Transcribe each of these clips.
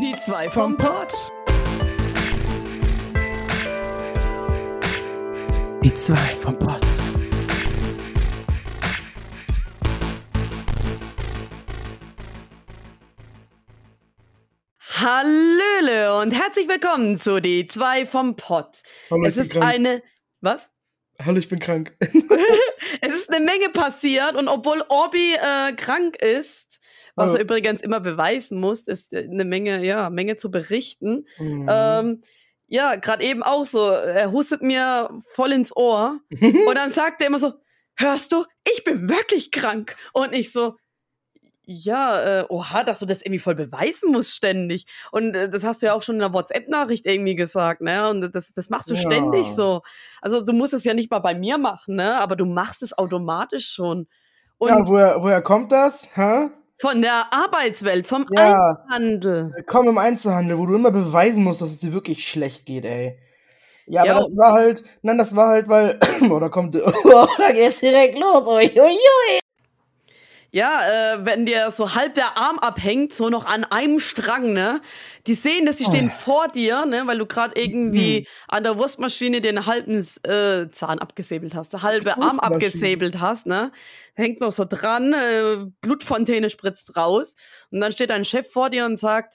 Die zwei vom Pott. Die zwei vom Pott. Hallöle und herzlich willkommen zu Die zwei vom Pott. Hallo, Es ist krank. eine. Was? Hallo, ich bin krank. Es ist eine Menge passiert und obwohl Orbi äh, krank ist, was Hallo. er übrigens immer beweisen muss, ist äh, eine Menge, ja, Menge zu berichten. Mhm. Ähm, ja, gerade eben auch so. Er hustet mir voll ins Ohr und dann sagt er immer so: Hörst du, ich bin wirklich krank. Und ich so, ja, äh, oha, dass du das irgendwie voll beweisen musst ständig. Und äh, das hast du ja auch schon in der WhatsApp-Nachricht irgendwie gesagt, ne? Und das, das machst du Ja. ständig so. Also du musst es ja nicht mal bei mir machen, ne? Aber du machst es automatisch schon. Und ja, woher, woher kommt das? Hä? Von der Arbeitswelt, vom Ja, Einhandel. komm im Einzelhandel, wo du immer beweisen musst, dass es dir wirklich schlecht geht, ey. Ja, aber Ja, das war halt, nein, das war halt, weil, oder kommt, oh, da geht's direkt los, ui, ui, ui. Ja, äh, wenn dir so halb der Arm abhängt, so noch an einem Strang, ne? Die sehen, dass sie stehen Oh. vor dir, ne? Weil du gerade irgendwie an der Wurstmaschine den halben äh, Zahn abgesäbelt hast, der halbe Arm abgesäbelt hast, ne? Hängt noch so dran, äh, Blutfontäne spritzt raus. Und dann steht dein Chef vor dir und sagt,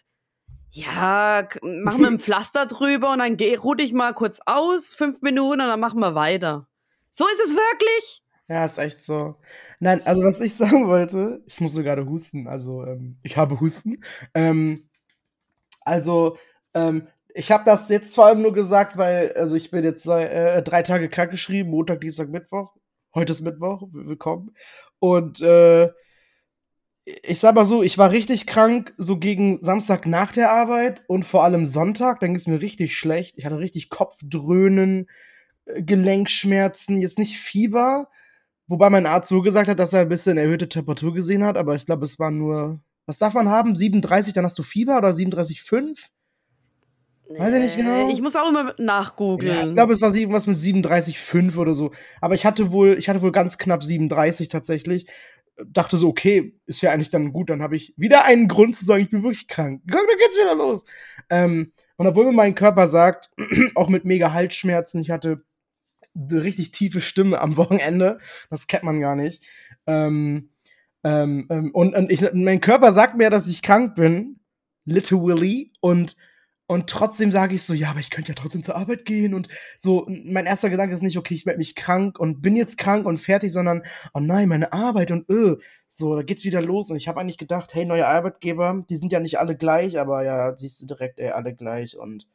ja, mach mir ein Pflaster drüber und dann geh, ruh dich mal kurz aus, fünf Minuten und dann machen wir weiter. So ist es wirklich? Ja, ist echt so. Nein, also was ich sagen wollte, ich musste gerade husten, also ähm, ich habe Husten. Ähm, also, ähm, ich habe das jetzt vor allem nur gesagt, weil, also ich bin jetzt äh, drei Tage krankgeschrieben, Montag, Dienstag, Mittwoch. Heute ist Mittwoch, willkommen. Und äh, ich sag mal so, ich war richtig krank, so gegen Samstag nach der Arbeit und vor allem Sonntag, dann ging es mir richtig schlecht. Ich hatte richtig Kopfdröhnen, äh, Gelenkschmerzen, jetzt nicht Fieber, wobei mein Arzt so gesagt hat, dass er ein bisschen erhöhte Temperatur gesehen hat, aber ich glaube, es war nur, was darf man haben? 37, dann hast du Fieber oder 37,5? Weiß ich nicht genau. Ich muss auch immer nachgoogeln. Ja, ich glaube, es war irgendwas mit 37,5 oder so. Aber ich hatte wohl, ich hatte wohl ganz knapp 37 tatsächlich. Dachte so, okay, ist ja eigentlich dann gut, dann habe ich wieder einen Grund zu sagen, ich bin wirklich krank. Guck, da geht's wieder los. Ähm, und obwohl mir mein Körper sagt, auch mit mega Halsschmerzen, ich hatte eine richtig tiefe Stimme am Wochenende, das kennt man gar nicht. Ähm, ähm, ähm, und und ich, mein Körper sagt mir, dass ich krank bin, literally, und und trotzdem sage ich so, ja, aber ich könnte ja trotzdem zur Arbeit gehen und so. Mein erster Gedanke ist nicht, okay, ich melde mich krank und bin jetzt krank und fertig, sondern, oh nein, meine Arbeit und öh. So, da geht's wieder los. Und ich habe eigentlich gedacht, hey, neue Arbeitgeber, die sind ja nicht alle gleich, aber ja, siehst du direkt, ey, alle gleich und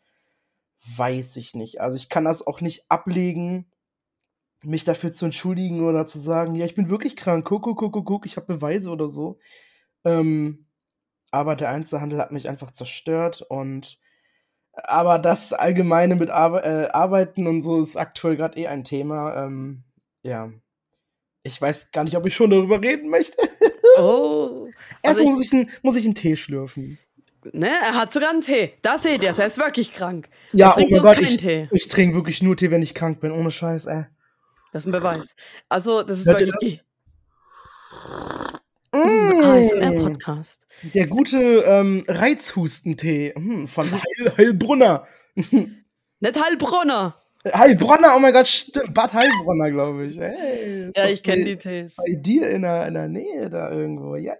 weiß ich nicht. Also ich kann das auch nicht ablegen, mich dafür zu entschuldigen oder zu sagen, ja, ich bin wirklich krank, guck, guck, guck, guck, ich habe Beweise oder so. Ähm, aber der Einzelhandel hat mich einfach zerstört und aber das Allgemeine mit Arbe äh, Arbeiten und so ist aktuell gerade eh ein Thema. Ähm, ja. Ich weiß gar nicht, ob ich schon darüber reden möchte. Oh. Erst Also ich- muss, ich einen, muss ich einen Tee schlürfen. Ne, er hat sogar einen Tee. Da seht ihr, er ist wirklich krank. Ja, oh mein Gott, ich, Tee. ich trinke wirklich nur Tee, wenn ich krank bin. Ohne Scheiß, ey. Das ist ein Beweis. Also, das ist Hört wirklich Mm. ein ASMR-Podcast. Der gute ähm, Reizhustentee hm, von Heil, Heilbrunner. Nicht Heilbronner. Heilbronner, oh mein Gott, stimmt. Bad Heilbronner, glaube ich. Hey, Ja, ich kenne die Tees. Bei dir in der, in der Nähe da irgendwo. Ja.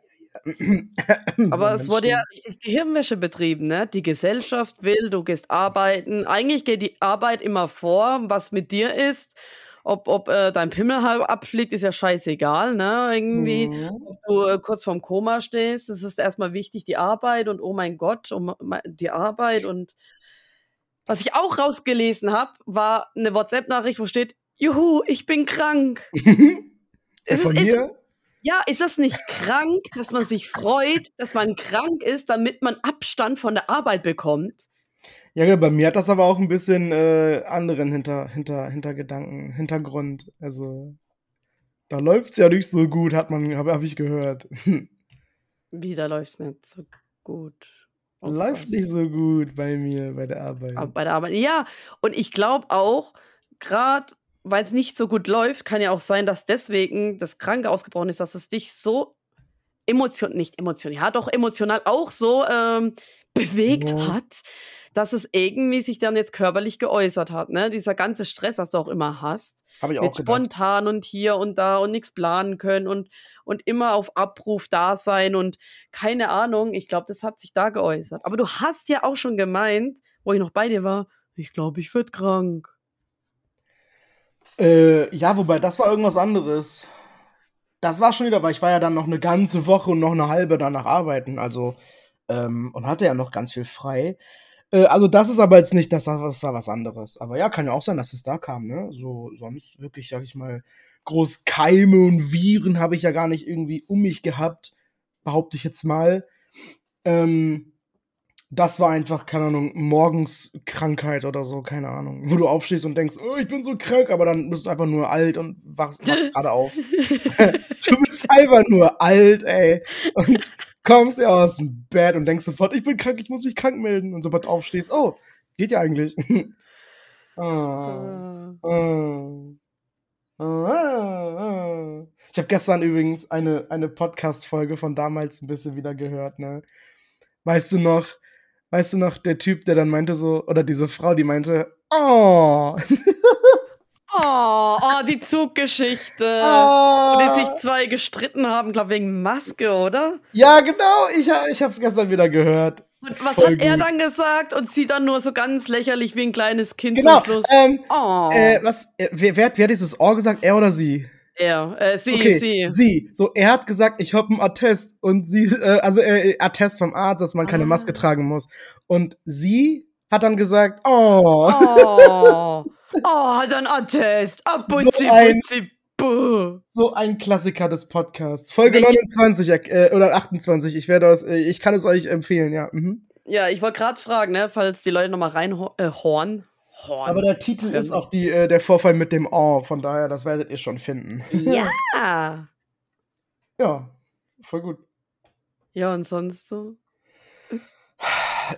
Aber es wurde ja richtig Gehirnwäsche betrieben, ne? Die Gesellschaft will, du gehst arbeiten. Eigentlich geht die Arbeit immer vor, was mit dir ist. Ob, ob äh, dein Pimmel halb abfliegt, ist ja scheißegal, ne? Irgendwie. Mhm. ob du äh, kurz vorm Koma stehst, es ist erstmal wichtig, die Arbeit und oh mein Gott, um, die Arbeit und was ich auch rausgelesen habe, war eine WhatsApp-Nachricht, wo steht, Juhu, ich bin krank. Von ist, mir? Ja, ist das nicht krank, dass man sich freut, dass man krank ist, damit man Abstand von der Arbeit bekommt? Ja, genau, bei mir hat das aber auch ein bisschen äh, anderen hinter, hinter, Hintergedanken, Hintergrund. Also, da läuft's ja nicht so gut, hat man, habe hab ich gehört. Wieder läuft's nicht so gut. Läuft nicht so gut bei mir, bei der Arbeit. Aber bei der Arbeit. Ja, und ich glaube auch, gerade weil es nicht so gut läuft, kann ja auch sein, dass deswegen das Kranke ausgebrochen ist, dass es dich so emotion nicht emotional, ja doch emotional auch so ähm, bewegt Ja. hat, dass es irgendwie sich dann jetzt körperlich geäußert hat, ne? Dieser ganze Stress, was du auch immer hast, Habe ich auch mit gedacht. spontan und hier und da und nichts planen können und und immer auf Abruf da sein und keine Ahnung, ich glaube, das hat sich da geäußert. Aber du hast ja auch schon gemeint, wo ich noch bei dir war, ich glaube, ich werd krank. Äh, ja, wobei, das war irgendwas anderes. Das war schon wieder, weil ich war ja dann noch eine ganze Woche und noch eine halbe danach arbeiten, also, ähm, und hatte ja noch ganz viel frei. Äh, also das ist aber jetzt nicht, das das war was anderes. Aber ja, kann ja auch sein, dass es da kam, ne? So, sonst wirklich, sag ich mal, groß Keime und Viren habe ich ja gar nicht irgendwie um mich gehabt, behaupte ich jetzt mal. Ähm, das war einfach, keine Ahnung, morgens Krankheit oder so, keine Ahnung. Wo du aufstehst und denkst, oh, ich bin so krank, aber dann bist du einfach nur alt und wachst, wachst gerade auf. du bist einfach nur alt, ey. Und kommst ja aus dem Bett und denkst sofort, ich bin krank, ich muss mich krank melden. Und sobald du aufstehst, oh, geht ja eigentlich. ah, ah, ah, ah. Ich habe gestern übrigens eine, eine Podcast-Folge von damals ein bisschen wieder gehört, ne? Weißt du noch, weißt du noch, der Typ, der dann meinte so, oder diese Frau, die meinte, oh, Oh, oh, die Zuggeschichte. oh. Wo die sich zwei gestritten haben, glaube wegen Maske, oder? Ja, genau, ich, ich hab's gestern wieder gehört. Und was Voll hat er gut. dann gesagt? Und sie dann nur so ganz lächerlich wie ein kleines Kind Genau, zum Schluss. ähm, oh, äh, was, äh, wer, wer, hat- wer hat dieses Ohr gesagt, er oder sie? Er, äh, sie, okay, sie. sie. So, er hat gesagt, ich hab einen Attest und sie, äh, also äh, Attest vom Arzt, dass man keine Ah. Maske tragen muss. Und sie hat dann gesagt, oh, Oh, oh, hat ein Attest. Ah, Butzi, So ein- Butzi, buh. so ein Klassiker des Podcasts. Folge Welche- 29 äh, oder 28. Ich werde aus, äh, ich kann es euch empfehlen, ja. Mhm. Ja, ich wollte gerade fragen, ne, falls die Leute nochmal reinhorn. Äh, horn. Horn. Aber der Titel ist auch die, äh, der Vorfall mit dem Oh, von daher, das werdet ihr schon finden. ja. Ja, voll gut. Ja, und sonst so?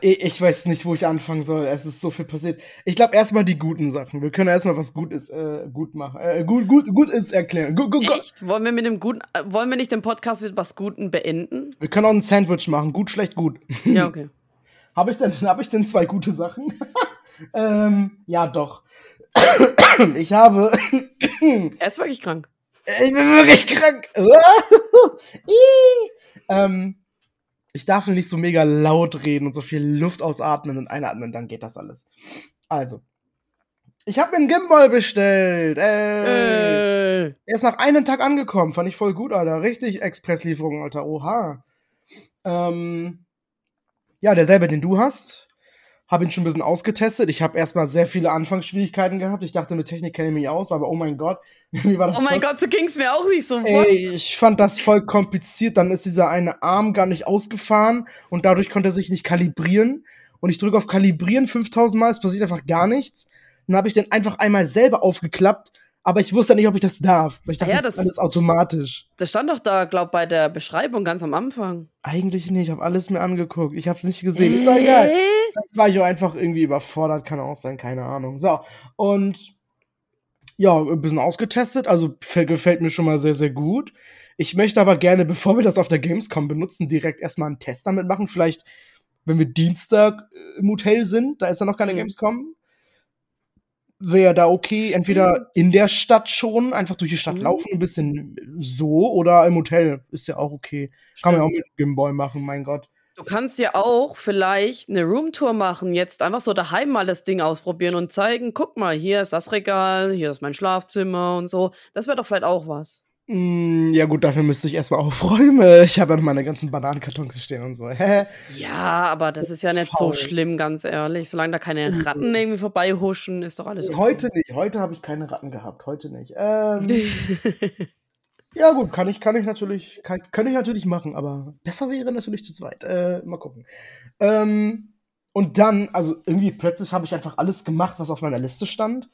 Ich, ich weiß nicht, wo ich anfangen soll. Es ist so viel passiert. Ich glaube erstmal die guten Sachen. Wir können erstmal was gut ist, äh, gut machen. Äh, gut, gut, gut ist erklären. Gut, gut, gut. Echt? Wollen wir mit dem guten, äh, wollen wir nicht den Podcast mit was Guten beenden? Wir können auch ein Sandwich machen. Gut, schlecht, gut. Ja, okay. Habe ich denn, habe ich denn zwei gute Sachen? ähm, ja, doch. ich habe, Er ist wirklich krank. ich bin wirklich krank. Ähm, ich darf nur nicht so mega laut reden und so viel Luft ausatmen und einatmen, dann geht das alles. Also, ich habe mir einen Gimbal bestellt. Ey. Äh. Er ist nach einem Tag angekommen. Fand ich voll gut, Alter. Richtig Expresslieferung, Alter. Oha. Ähm, ja, derselbe, den du hast. Habe ihn schon ein bisschen ausgetestet. Ich habe erstmal sehr viele Anfangsschwierigkeiten gehabt. Ich dachte, mit Technik kenne ich mich aus, aber oh mein Gott. Wie war das Oh mein voll- Gott, so ging's mir auch nicht so. Ey, ich fand das voll kompliziert. Dann ist dieser eine Arm gar nicht ausgefahren und dadurch konnte er sich nicht kalibrieren. Und ich drücke auf Kalibrieren 5000 Mal, es passiert einfach gar nichts. Dann habe ich den einfach einmal selber aufgeklappt, aber ich wusste nicht, ob ich das darf. Ich dachte, Ja, das ist das- alles automatisch. Das stand doch da, glaub bei der Beschreibung ganz am Anfang. Eigentlich nicht, ich habe alles mir angeguckt. Ich habe es nicht gesehen. Ist doch egal. Äh? Vielleicht war ich auch einfach irgendwie überfordert, kann auch sein, keine Ahnung. So, und ja, ein bisschen ausgetestet, also gefällt mir schon mal sehr, sehr gut. Ich möchte aber gerne, bevor wir das auf der Gamescom benutzen, direkt erstmal einen Test damit machen. Vielleicht, wenn wir Dienstag äh, im Hotel sind, da ist ja noch keine Mhm. Gamescom. Wäre da okay, entweder in der Stadt schon, einfach durch die Stadt Mhm. laufen, ein bisschen so, oder im Hotel. Ist ja auch okay. Kann man ja auch Stimmt. mit dem Gimbal machen, mein Gott. Du kannst ja auch vielleicht eine Roomtour machen, jetzt einfach so daheim mal das Ding ausprobieren und zeigen, guck mal, hier ist das Regal, hier ist mein Schlafzimmer und so. Das wäre doch vielleicht auch was. Mm, Ja gut, dafür müsste ich erstmal aufräumen. Ich habe ja noch meine ganzen Bananenkartons hier stehen und so. Hä? Ja, aber das ist ja nicht Faul. so schlimm, ganz ehrlich. Solange da keine Ratten irgendwie vorbeihuschen, ist doch alles okay. Heute nicht. Heute habe ich keine Ratten gehabt. Heute nicht. Ähm, ja gut, kann ich, kann ich natürlich, kann, kann ich natürlich machen, aber besser wäre natürlich zu zweit. Äh, mal gucken. Ähm, und dann, also irgendwie plötzlich habe ich einfach alles gemacht, was auf meiner Liste stand.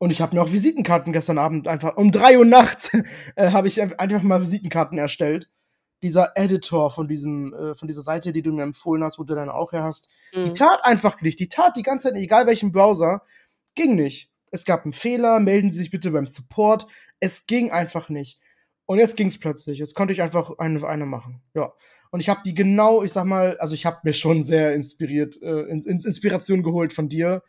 Und ich habe mir auch Visitenkarten gestern Abend einfach um drei Uhr nachts äh, habe ich einfach mal Visitenkarten erstellt. Dieser Editor von diesem, äh, von dieser Seite, die du mir empfohlen hast, wo du dann auch her hast, die Mhm. tat einfach nicht. Die tat die ganze Zeit, egal welchen Browser, ging nicht. Es gab einen Fehler, melden Sie sich bitte beim Support. Es ging einfach nicht. Und jetzt ging es plötzlich. Jetzt konnte ich einfach eine, eine machen. Ja. Und ich habe die genau, ich sag mal, also ich habe mir schon sehr inspiriert, äh, ins, ins Inspiration geholt von dir,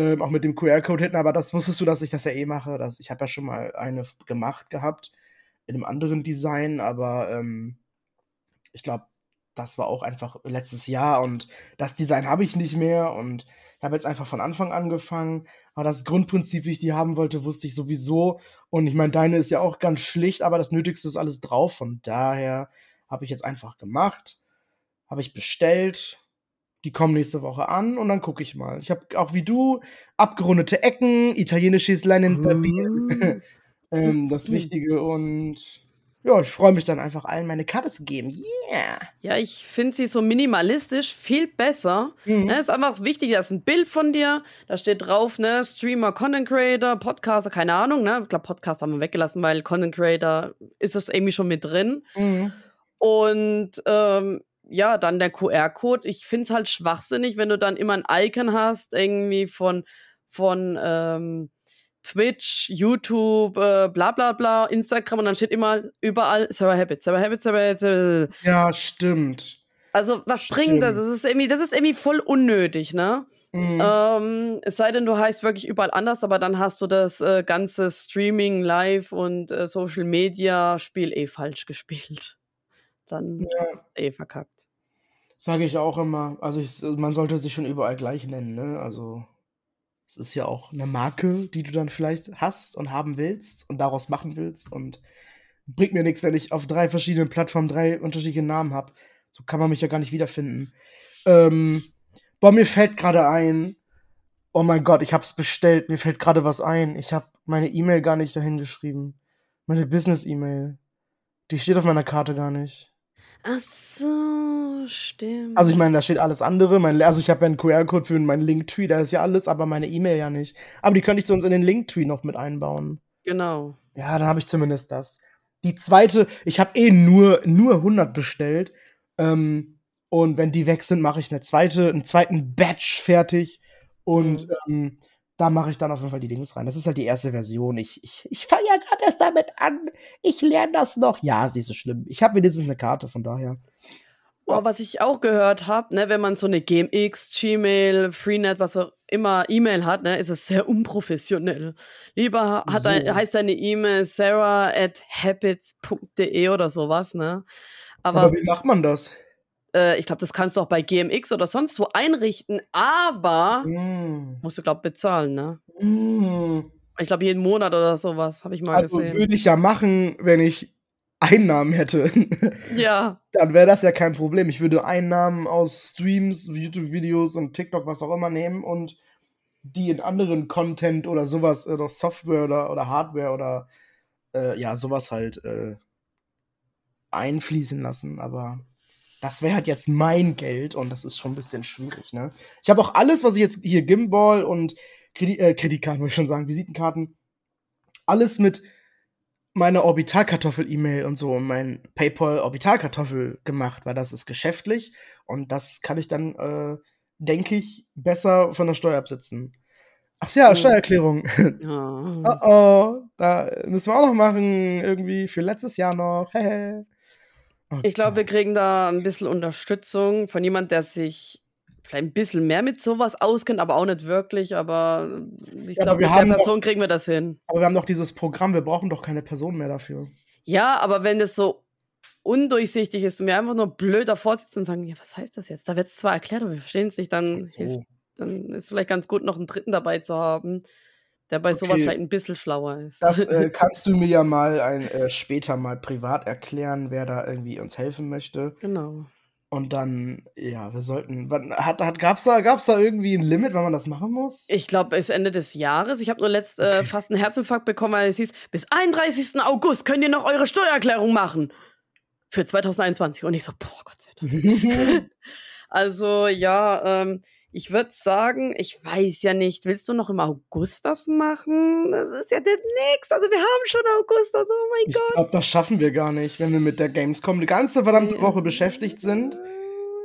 ähm, auch mit dem QR-Code hinten, aber das wusstest du, dass ich das ja eh mache. Dass, ich habe ja schon mal eine gemacht gehabt in einem anderen Design, aber ähm, ich glaube, das war auch einfach letztes Jahr und das Design habe ich nicht mehr und ich habe jetzt einfach von Anfang angefangen. Aber das Grundprinzip, wie ich die haben wollte, wusste ich sowieso. Und ich meine, deine ist ja auch ganz schlicht, aber das Nötigste ist alles drauf. Von daher habe ich jetzt einfach gemacht, habe ich bestellt. Die kommen nächste Woche an und dann gucke ich mal. Ich habe auch wie du abgerundete Ecken, italienisches Leinenpapier, uh. ähm, das Wichtige und ja, ich freue mich dann einfach allen meine Karte zu geben. Yeah! Ja, ich finde sie so minimalistisch viel besser. Mhm. Ne, ist einfach wichtig, da ist ein Bild von dir, da steht drauf, ne, Streamer, Content Creator, Podcaster, keine Ahnung, ne? Ich glaube, Podcast haben wir weggelassen, weil Content Creator ist das irgendwie schon mit drin. Mhm. Und ähm, ja, dann der QR-Code. Ich finde es halt schwachsinnig, wenn du dann immer ein Icon hast, irgendwie von, von ähm, Twitch, YouTube, äh, bla bla bla, Instagram und dann steht immer überall Sarah Habits, Sarah Habits, Sarah Habits. Ja, stimmt. Also, was stimmt. bringt das? Das ist, irgendwie, das ist irgendwie voll unnötig, ne? Mhm. Ähm, es sei denn, du heißt wirklich überall anders, aber dann hast du das äh, ganze Streaming, Live und äh, Social Media Spiel eh falsch gespielt. Dann ja. ist eh verkackt. Sage ich auch immer. Also ich, man sollte sich schon überall gleich nennen, ne? Also es ist ja auch eine Marke, die du dann vielleicht hast und haben willst und daraus machen willst. Und bringt mir nichts, wenn ich auf drei verschiedenen Plattformen drei unterschiedliche Namen habe. So kann man mich ja gar nicht wiederfinden. Ähm, boah, mir fällt gerade ein, oh mein Gott, ich hab's bestellt. Mir fällt gerade was ein. Ich habe meine E-Mail gar nicht dahin geschrieben. Meine Business-E-Mail. Die steht auf meiner Karte gar nicht. Ach so, stimmt. Also ich meine, da steht alles andere. Mein, also ich habe ja einen QR-Code für meinen Linktree, da ist ja alles, aber meine E-Mail ja nicht. Aber die könnte ich zu uns in den Linktree noch mit einbauen. Genau. Ja, dann habe ich zumindest das. Die zweite, ich habe eh nur, nur 100 bestellt. Ähm, und wenn die weg sind, mache ich eine zweite, einen zweiten Batch fertig. Und mhm. ähm, da mache ich dann auf jeden Fall die Dings rein. Das ist halt die erste Version. Ich, ich, ich fange ja gerade erst damit an. Ich lerne das noch. Ja, ist nicht so schlimm. Ich habe wenigstens eine Karte, von daher. Oh, was ich auch gehört habe, ne, wenn man so eine GMX, Gmail, Freenet, was auch immer E-Mail hat, ne, ist es sehr unprofessionell. Lieber hat so. ein, heißt deine E-Mail sarah at habits.de oder sowas, ne? Aber, Aber wie macht man das? Äh, ich glaube, das kannst du auch bei GMX oder sonst wo einrichten, aber mm. musst du, glaube bezahlen, ne? Mm. Ich glaube, jeden Monat oder sowas, habe ich mal also gesehen. Würde ich ja machen, wenn ich Einnahmen hätte. Ja. Dann wäre das ja kein Problem. Ich würde Einnahmen aus Streams, YouTube-Videos und TikTok, was auch immer nehmen und die in anderen Content oder sowas, oder Software oder, oder Hardware oder äh, ja, sowas halt äh, einfließen lassen. Aber das wäre halt jetzt mein Geld und das ist schon ein bisschen schwierig, ne? Ich habe auch alles, was ich jetzt hier Gimbal und Kredi äh, Kreditkarten, wollte ich schon sagen, Visitenkarten, alles mit meiner Orbitalkartoffel-E-Mail und so und mein PayPal-Orbitalkartoffel gemacht, weil das ist geschäftlich und das kann ich dann, äh, denke ich, besser von der Steuer absetzen. Ach ja, Steuererklärung. Ja. oh oh, da müssen wir auch noch machen, irgendwie für letztes Jahr noch. Okay. Ich glaube, wir kriegen da ein bisschen Unterstützung von jemand, der sich vielleicht ein bisschen mehr mit sowas auskennt, aber auch nicht wirklich. Aber ich ja, glaube, mit der Person doch, kriegen wir das hin. Aber wir haben doch dieses Programm, wir brauchen doch keine Person mehr dafür. Ja, aber wenn das so undurchsichtig ist und wir einfach nur blöd davor sitzen und sagen, ja, was heißt das jetzt? Da wird es zwar erklärt, aber wir verstehen es nicht, dann, so. hilft, dann ist es vielleicht ganz gut, noch einen Dritten dabei zu haben der bei okay. sowas vielleicht ein bisschen schlauer ist. Das äh, kannst du mir ja mal ein, äh, später mal privat erklären, wer da irgendwie uns helfen möchte. Genau. Und dann, ja, wir sollten. Hat, hat, gab's, da, gab's da irgendwie ein Limit, wann man das machen muss? Ich glaube, bis Ende des Jahres. Ich habe nur letzt äh, okay. äh, fast einen Herzinfarkt bekommen, weil es hieß, bis 31. August könnt ihr noch eure Steuererklärung machen. Für 2021. Und ich so, boah, Gott sei Dank. also, ja, ähm, ich würde sagen, ich weiß ja nicht, willst du noch im August das machen? Das ist ja demnächst. Also wir haben schon August, also oh mein ich Gott. Ich glaube, das schaffen wir gar nicht, wenn wir mit der Gamescom eine ganze verdammte Woche beschäftigt sind,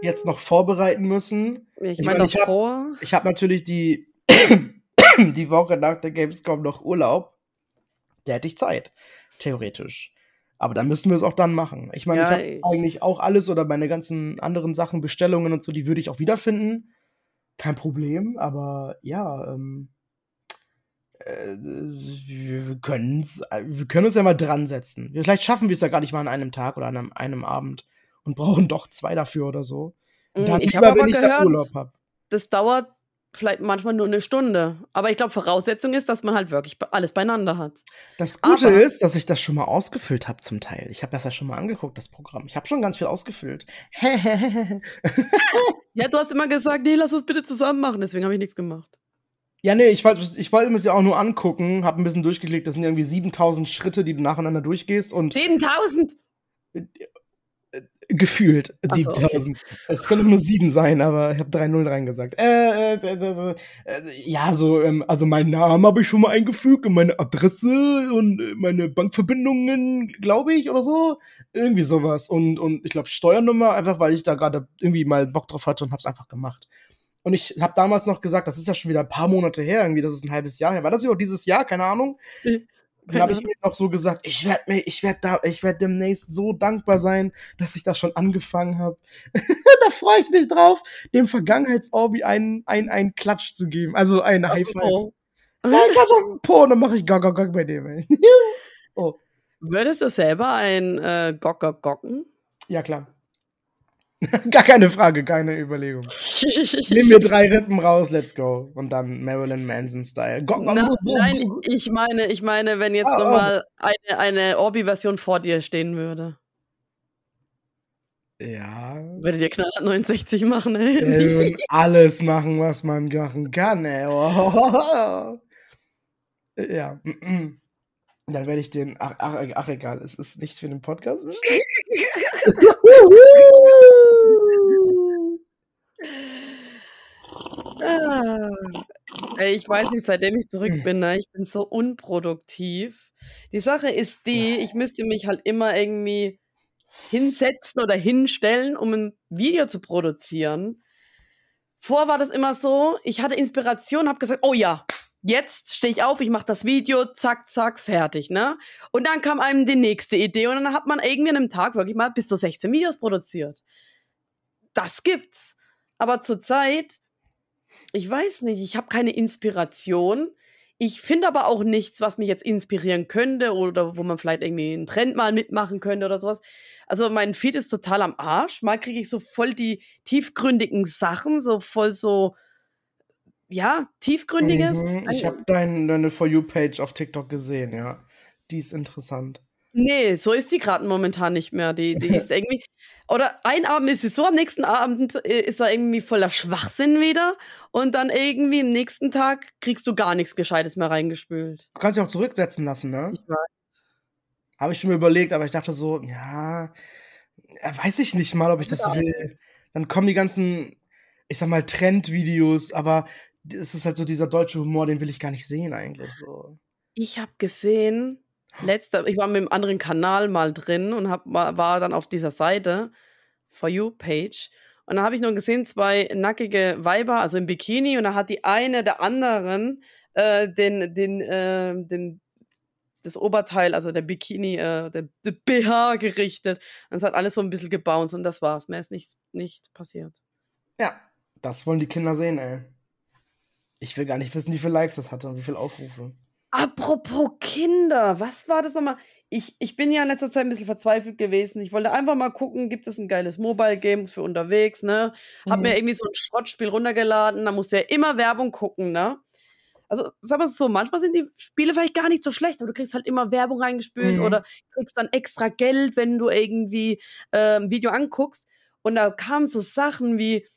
jetzt noch vorbereiten müssen. Ich, ich meine, mein, davor. Ich habe hab natürlich die, die Woche nach der Gamescom noch Urlaub. Da hätte ich Zeit, theoretisch. Aber dann müssen wir es auch dann machen. Ich meine, Ja, ich habe eigentlich auch alles oder meine ganzen anderen Sachen, Bestellungen und so, die würde ich auch wiederfinden. Kein Problem, aber ja, ähm, äh, wir, können's, wir können uns ja mal dran setzen. Vielleicht schaffen wir es ja gar nicht mal an einem Tag oder an einem, einem Abend und brauchen doch zwei dafür oder so. Mm, Dann ich habe aber gehört, Urlaub habe. das dauert vielleicht manchmal nur eine Stunde. Aber ich glaube, Voraussetzung ist, dass man halt wirklich alles beieinander hat. Das Gute Aber- ist, dass ich das schon mal ausgefüllt habe zum Teil. Ich habe das ja schon mal angeguckt, das Programm. Ich habe schon ganz viel ausgefüllt. Ja, du hast immer gesagt, nee, lass uns bitte zusammen machen. Deswegen habe ich nichts gemacht. ja, nee, ich wollte ich wollte mir das ja auch nur angucken, habe ein bisschen durchgeklickt. Das sind irgendwie 7000 Schritte, die du nacheinander durchgehst und 7000! Gefühlt Ach so, 7000. Es können nur sieben sein, aber ich habe 3-0 reingesagt. Äh, äh, äh, äh, äh, ja, so, ähm, also meinen Namen habe ich schon mal eingefügt und meine Adresse und äh, meine Bankverbindungen, glaube ich, oder so. Irgendwie sowas. Und, und ich glaube Steuernummer, einfach weil ich da gerade irgendwie mal Bock drauf hatte und hab's einfach gemacht. Und ich habe damals noch gesagt, das ist ja schon wieder ein paar Monate her, irgendwie, das ist ein halbes Jahr her. War das überhaupt dieses Jahr? Keine Ahnung. Dann habe ich mir noch so gesagt, ich werde mir, ich werde da, ich werde demnächst so dankbar sein, dass ich das schon angefangen habe. da freue ich mich drauf, dem Vergangenheitsorbi einen, einen, einen Klatsch zu geben. Also einen High Five. Ja, Klatsch auf den Po, dann mache ich Gog, Gog, Gog bei dem. Ey. oh, Würdest du selber ein äh, Gocker gocken? ja klar. Gar keine Frage, keine Überlegung. Nimm mir drei Rippen raus, let's go. Und dann Marilyn Manson-Style. Nein, ich meine, ich meine, wenn jetzt Ah, nochmal eine, eine Orbi-Version vor dir stehen würde. Ja. Würde dir knallhart 69 machen, ey. Äh, und alles machen, was man machen kann, ey. Oh. Ja. Dann werde ich den. Ach, ach, ach, egal, es ist nicht für den Podcast bestimmt. Ah. Ey, ich weiß nicht, seitdem ich zurück bin, ne, ich bin so unproduktiv. Die Sache ist die, ich müsste mich halt immer irgendwie hinsetzen oder hinstellen, um ein Video zu produzieren. Vor war das immer so, ich hatte Inspiration, habe gesagt, oh ja, jetzt stehe ich auf, ich mache das Video, zack, zack, fertig, ne? Und dann kam einem die nächste Idee und dann hat man irgendwie an einem Tag wirklich mal bis zu 16 Videos produziert. Das gibt's. Aber zurzeit, ich weiß nicht, ich habe keine Inspiration. Ich finde aber auch nichts, was mich jetzt inspirieren könnte oder wo man vielleicht irgendwie einen Trend mal mitmachen könnte oder sowas. Also mein Feed ist total am Arsch. Mal kriege ich so voll die tiefgründigen Sachen, so voll so, ja, tiefgründiges. Mhm, ich habe dein, deine For You-Page auf TikTok gesehen, ja. Die ist interessant. Nee, so ist die gerade momentan nicht mehr. Die, die ist irgendwie. Oder ein Abend ist sie so, am nächsten Abend äh, ist er irgendwie voller Schwachsinn wieder. Und dann irgendwie am nächsten Tag kriegst du gar nichts Gescheites mehr reingespült. Du kannst dich auch zurücksetzen lassen, ne? Ich weiß. Habe ich schon mir überlegt, aber ich dachte so, ja, ja, weiß ich nicht mal, ob ich das Ja. will. Dann kommen die ganzen, ich sag mal, Trendvideos, aber es ist halt so dieser deutsche Humor, den will ich gar nicht sehen eigentlich so. Ich habe gesehen, letzter, ich war mit einem anderen Kanal mal drin und hab, war, dann auf dieser Seite, For You Page. Und da habe ich nur gesehen, zwei nackige Weiber, also im Bikini, und da hat die eine der anderen äh, den, den, äh, den, das Oberteil, also der Bikini, äh, der, der BH gerichtet. Und es hat alles so ein bisschen gebounced und das war's. Mehr ist nicht, nicht passiert. Ja, das wollen die Kinder sehen, ey. Ich will gar nicht wissen, wie viele Likes das hatte und wie viele Aufrufe. Apropos Kinder, was war das nochmal? Ich, ich bin ja in letzter Zeit ein bisschen verzweifelt gewesen. Ich wollte einfach mal gucken, gibt es ein geiles Mobile-Game für unterwegs, ne? Hab Mhm. mir irgendwie so ein Schrottspiel runtergeladen, da musst du ja immer Werbung gucken, ne? Also, sag mal so, manchmal sind die Spiele vielleicht gar nicht so schlecht, aber du kriegst halt immer Werbung reingespült Mhm. oder kriegst dann extra Geld, wenn du irgendwie äh, ein Video anguckst. Und da kamen so Sachen wie,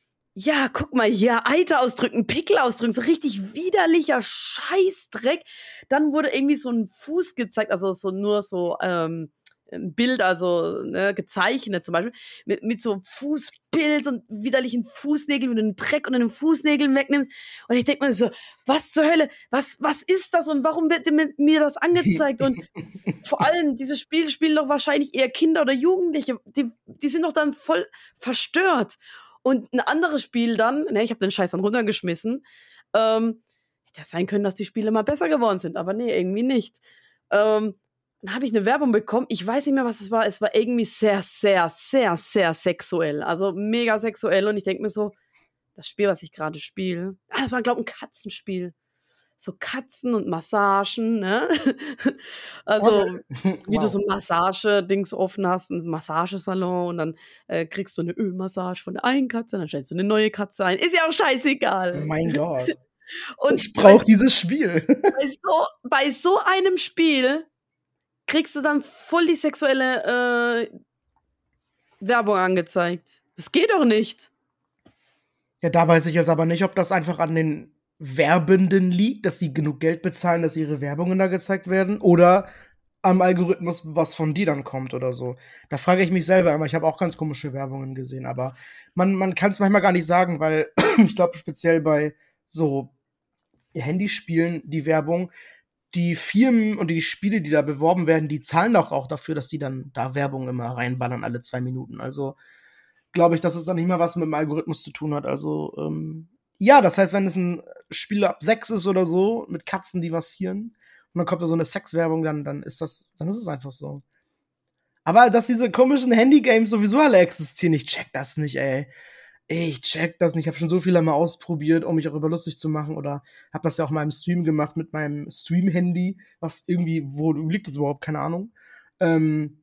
ja, guck mal hier, Eiter ausdrücken, Pickel ausdrücken, so richtig widerlicher Scheißdreck. Dann wurde irgendwie so ein Fuß gezeigt, also so nur so ähm, ein Bild, also ne, gezeichnet zum Beispiel, mit, mit so Fußbild und widerlichen Fußnägeln, wenn du den Dreck unter den Fußnägeln wegnimmst. Und ich denke mir so, was zur Hölle, was, was ist das und warum wird mir- mir das angezeigt? Und vor allem, dieses Spiel spielen doch wahrscheinlich eher Kinder oder Jugendliche. Die, die sind doch dann voll verstört. Und ein anderes Spiel dann, ne, ich habe den Scheiß dann runtergeschmissen, ähm, hätte ja sein können, dass die Spiele mal besser geworden sind, aber nee, irgendwie nicht. Ähm, Dann habe ich eine Werbung bekommen. Ich weiß nicht mehr, was es war. Es war irgendwie sehr, sehr, sehr, sehr sexuell. Also mega sexuell. Und ich denke mir so, das Spiel, was ich gerade spiele, ah, das war, glaube ich, ein Katzenspiel. So Katzen und Massagen, ne? Also, Okay. wie du Wow. so Massage-Dings offen hast, ein Massagesalon und dann äh, kriegst du eine Ölmassage von der einen Katze, dann stellst du eine neue Katze ein. Ist ja auch scheißegal. Mein Gott. Und Ich brauche dieses Spiel. bei so, bei so einem Spiel kriegst du dann voll die sexuelle äh, Werbung angezeigt. Das geht doch nicht. Ja, da weiß ich jetzt aber nicht, ob das einfach an den Werbenden liegt, dass sie genug Geld bezahlen, dass ihre Werbungen da gezeigt werden, oder am Algorithmus, was von dir dann kommt oder so. Da frage ich mich selber immer. Ich habe auch ganz komische Werbungen gesehen, aber man, man kann es manchmal gar nicht sagen, weil ich glaube, speziell bei so Handyspielen, die Werbung, die Firmen und die Spiele, die da beworben werden, die zahlen doch auch dafür, dass die dann da Werbung immer reinballern alle zwei Minuten. Also glaube ich, dass es dann nicht mal was mit dem Algorithmus zu tun hat. Also, ähm, ja, das heißt, wenn es ein Spiel ab 6 ist oder so, mit Katzen, die massieren, und dann kommt da so eine Sexwerbung, dann, dann ist das, dann ist es einfach so. Aber dass diese komischen Handygames sowieso alle existieren, ich check das nicht, ey. Ich check das nicht. Ich habe schon so viele mal ausprobiert, um mich darüber lustig zu machen. Oder habe das ja auch mal im Stream gemacht mit meinem Stream-Handy, was irgendwie, wo liegt das überhaupt? Keine Ahnung. Ähm,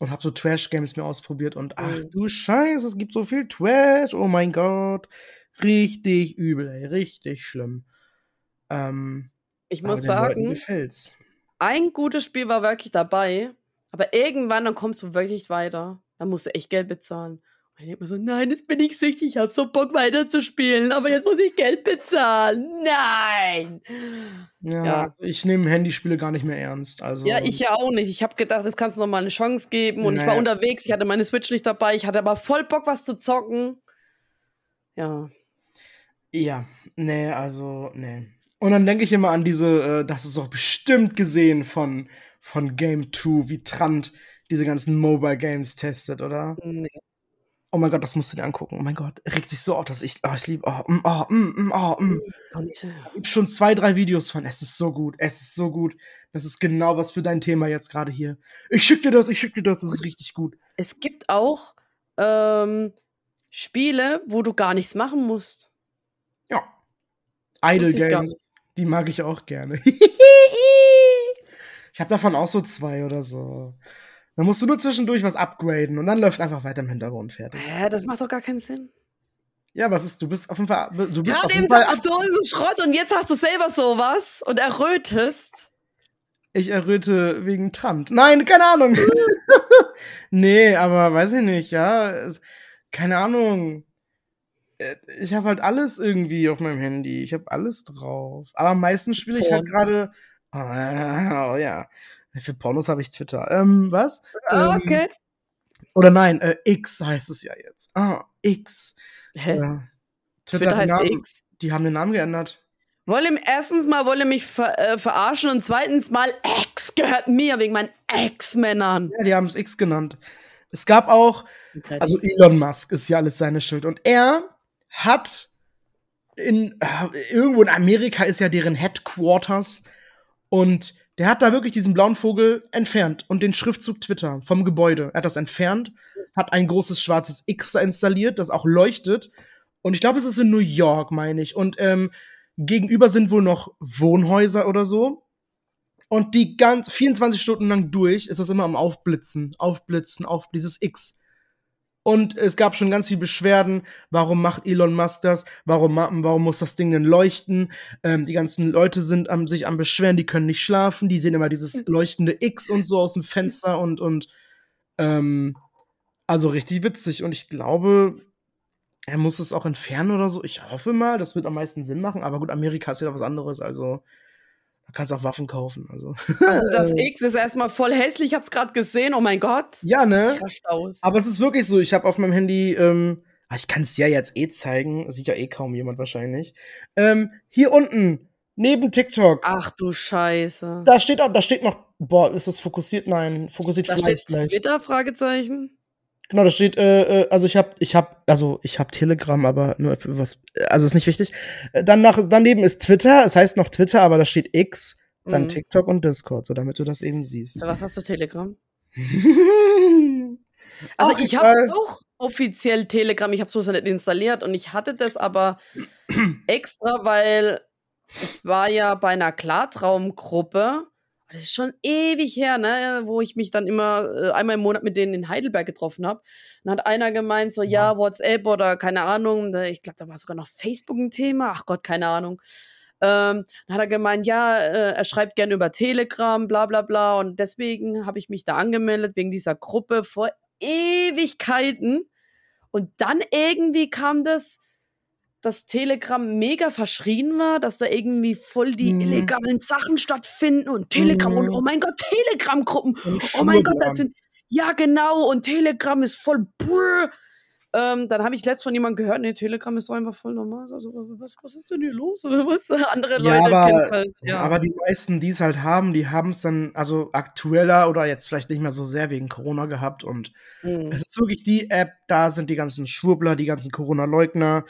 und habe so Trash-Games mir ausprobiert und ach Mhm. du Scheiße, es gibt so viel Trash, oh mein Gott. Richtig übel, ey, richtig schlimm. Ähm, Ich muss sagen, ein gutes Spiel war wirklich dabei, aber irgendwann dann kommst du wirklich nicht weiter. Dann musst du echt Geld bezahlen. Und ich denke mir so, nein, jetzt bin ich süchtig, ich habe so Bock weiterzuspielen, aber jetzt muss ich Geld bezahlen. Nein! Ja, Ja. ich nehme Handyspiele gar nicht mehr ernst. Also, Ja, ich ja auch nicht. Ich habe gedacht, das kannst du noch mal eine Chance geben. Und ich war unterwegs, ich hatte meine Switch nicht dabei, ich hatte aber voll Bock, was zu zocken. Ja. Ja, nee, also, nee. Und dann denke ich immer an diese, äh, das ist doch bestimmt gesehen von, von Game 2, wie Trant diese ganzen Mobile Games testet, oder? Nee. Oh mein Gott, das musst du dir angucken. Oh mein Gott, regt sich so auf, dass ich, oh, ich liebe, oh, mm, oh, mm, mm, oh, mm. Und, Ich hab schon zwei, drei Videos von. Es ist so gut, es ist so gut. Das ist genau was für dein Thema jetzt gerade hier. Ich schick dir das, ich schick dir das, das ist richtig gut. es gibt auch ähm, Spiele, wo du gar nichts machen musst. Ja. Idle Games, die mag ich auch gerne. ich habe davon auch so zwei oder so. Dann musst du nur zwischendurch was upgraden und dann läuft einfach weiter im Hintergrund fertig. Hä, das macht doch gar keinen Sinn. Ja, was ist, du bist auf jeden Fall, du bist auf Gerade jeden eben Fall sagst du, so Schrott und jetzt hast du selber sowas und errötest. Ich erröte wegen Trant. Nein, keine Ahnung. nee, aber weiß ich nicht, ja. Keine Ahnung. Äh, Ich habe halt alles irgendwie auf meinem Handy. Ich habe alles drauf. Aber am meisten spiele ich halt gerade. Oh, ja. Für Pornos habe ich Twitter. Ähm, was? Ah, Ähm, okay. Oder nein, äh, X heißt es ja jetzt. Ah, X. Hä? Ja. Twitter hat den heißt Namen, X. Die haben den Namen geändert. Wolle, erstens mal wolle mich ver, äh, verarschen und zweitens mal Ex gehört mir wegen meinen Ex-Männern. Ja, die haben es X genannt. Es gab auch, Also Elon Musk ist ja alles seine Schuld. Und er hat in äh, irgendwo in Amerika ist ja deren Headquarters und der hat da wirklich diesen blauen Vogel entfernt und den Schriftzug Twitter vom Gebäude. Er hat das entfernt, hat ein großes schwarzes X da installiert, das auch leuchtet. Und ich glaube, es ist in New York, meine ich. Und ähm, gegenüber sind wohl noch Wohnhäuser oder so. Und die ganz 24 Stunden lang durch ist das immer am Aufblitzen, Aufblitzen, auf dieses X. Und es gab schon ganz viele Beschwerden. Warum macht Elon Musk das? Warum, warum muss das Ding denn leuchten? Ähm, die ganzen Leute sind am, sich am Beschweren, die können nicht schlafen. Die sehen immer dieses leuchtende X und so aus dem Fenster und, und ähm, also richtig witzig. Und ich glaube, er muss es auch entfernen oder so. Ich hoffe mal, das wird am meisten Sinn machen. Aber gut, Amerika ist ja was anderes. Also da kannst du auch Waffen kaufen. Also Also das X ist erstmal voll hässlich, ich hab's gerade gesehen, oh mein Gott. ja, ne? Aus. Aber es ist wirklich so, ich habe auf meinem Handy, ähm, ah, ich kann es ja jetzt eh zeigen, sieht ja eh kaum jemand wahrscheinlich. Ähm, hier unten, neben TikTok, Ach du Scheiße. da steht auch, da steht noch, boah, ist das fokussiert? Nein, fokussiert Da vielleicht steht gleich. Twitter, Fragezeichen. Genau, da steht, äh, äh, also ich habe, ich habe, also ich habe Telegram, aber nur für was, also ist nicht wichtig. Äh, Dann nach, daneben ist Twitter, es heißt noch Twitter, aber da steht X dann Mhm. TikTok und Discord, so damit du das eben siehst. Was hast du Telegram? Also Ach, ich habe auch offiziell Telegram, ich habe es bloß nicht installiert und ich hatte das aber extra, weil ich war ja bei einer Klartraumgruppe. Das ist schon ewig her, ne, wo ich mich dann immer äh, einmal im Monat mit denen in Heidelberg getroffen habe. Dann hat einer gemeint, so, ja, WhatsApp oder keine Ahnung, ich glaube, da war sogar noch Facebook ein Thema, ach Gott, keine Ahnung. Ähm, dann hat er gemeint, ja, äh, er schreibt gerne über Telegram, bla bla bla. Und deswegen habe ich mich da angemeldet, wegen dieser Gruppe vor Ewigkeiten. Und dann irgendwie kam das, dass Telegram mega verschrien war, dass da irgendwie voll die Mhm. illegalen Sachen stattfinden und Telegram und Mhm. oh mein Gott, Telegram-Gruppen. Und Oh mein Gott, das sind. Ja, genau, und Telegram ist voll. Brr. Ähm, dann habe ich letzt von jemandem gehört, nee, Telegram ist doch einfach voll normal. Also, was, was ist denn hier los? Was? Andere Ja, Leute kennen es aber, halt. Ja. aber die meisten, die es halt haben, die haben es dann also aktueller oder jetzt vielleicht nicht mehr so sehr wegen Corona gehabt. Und Mhm. es ist wirklich die App, da sind die ganzen Schwurbler, die ganzen Corona-Leugner.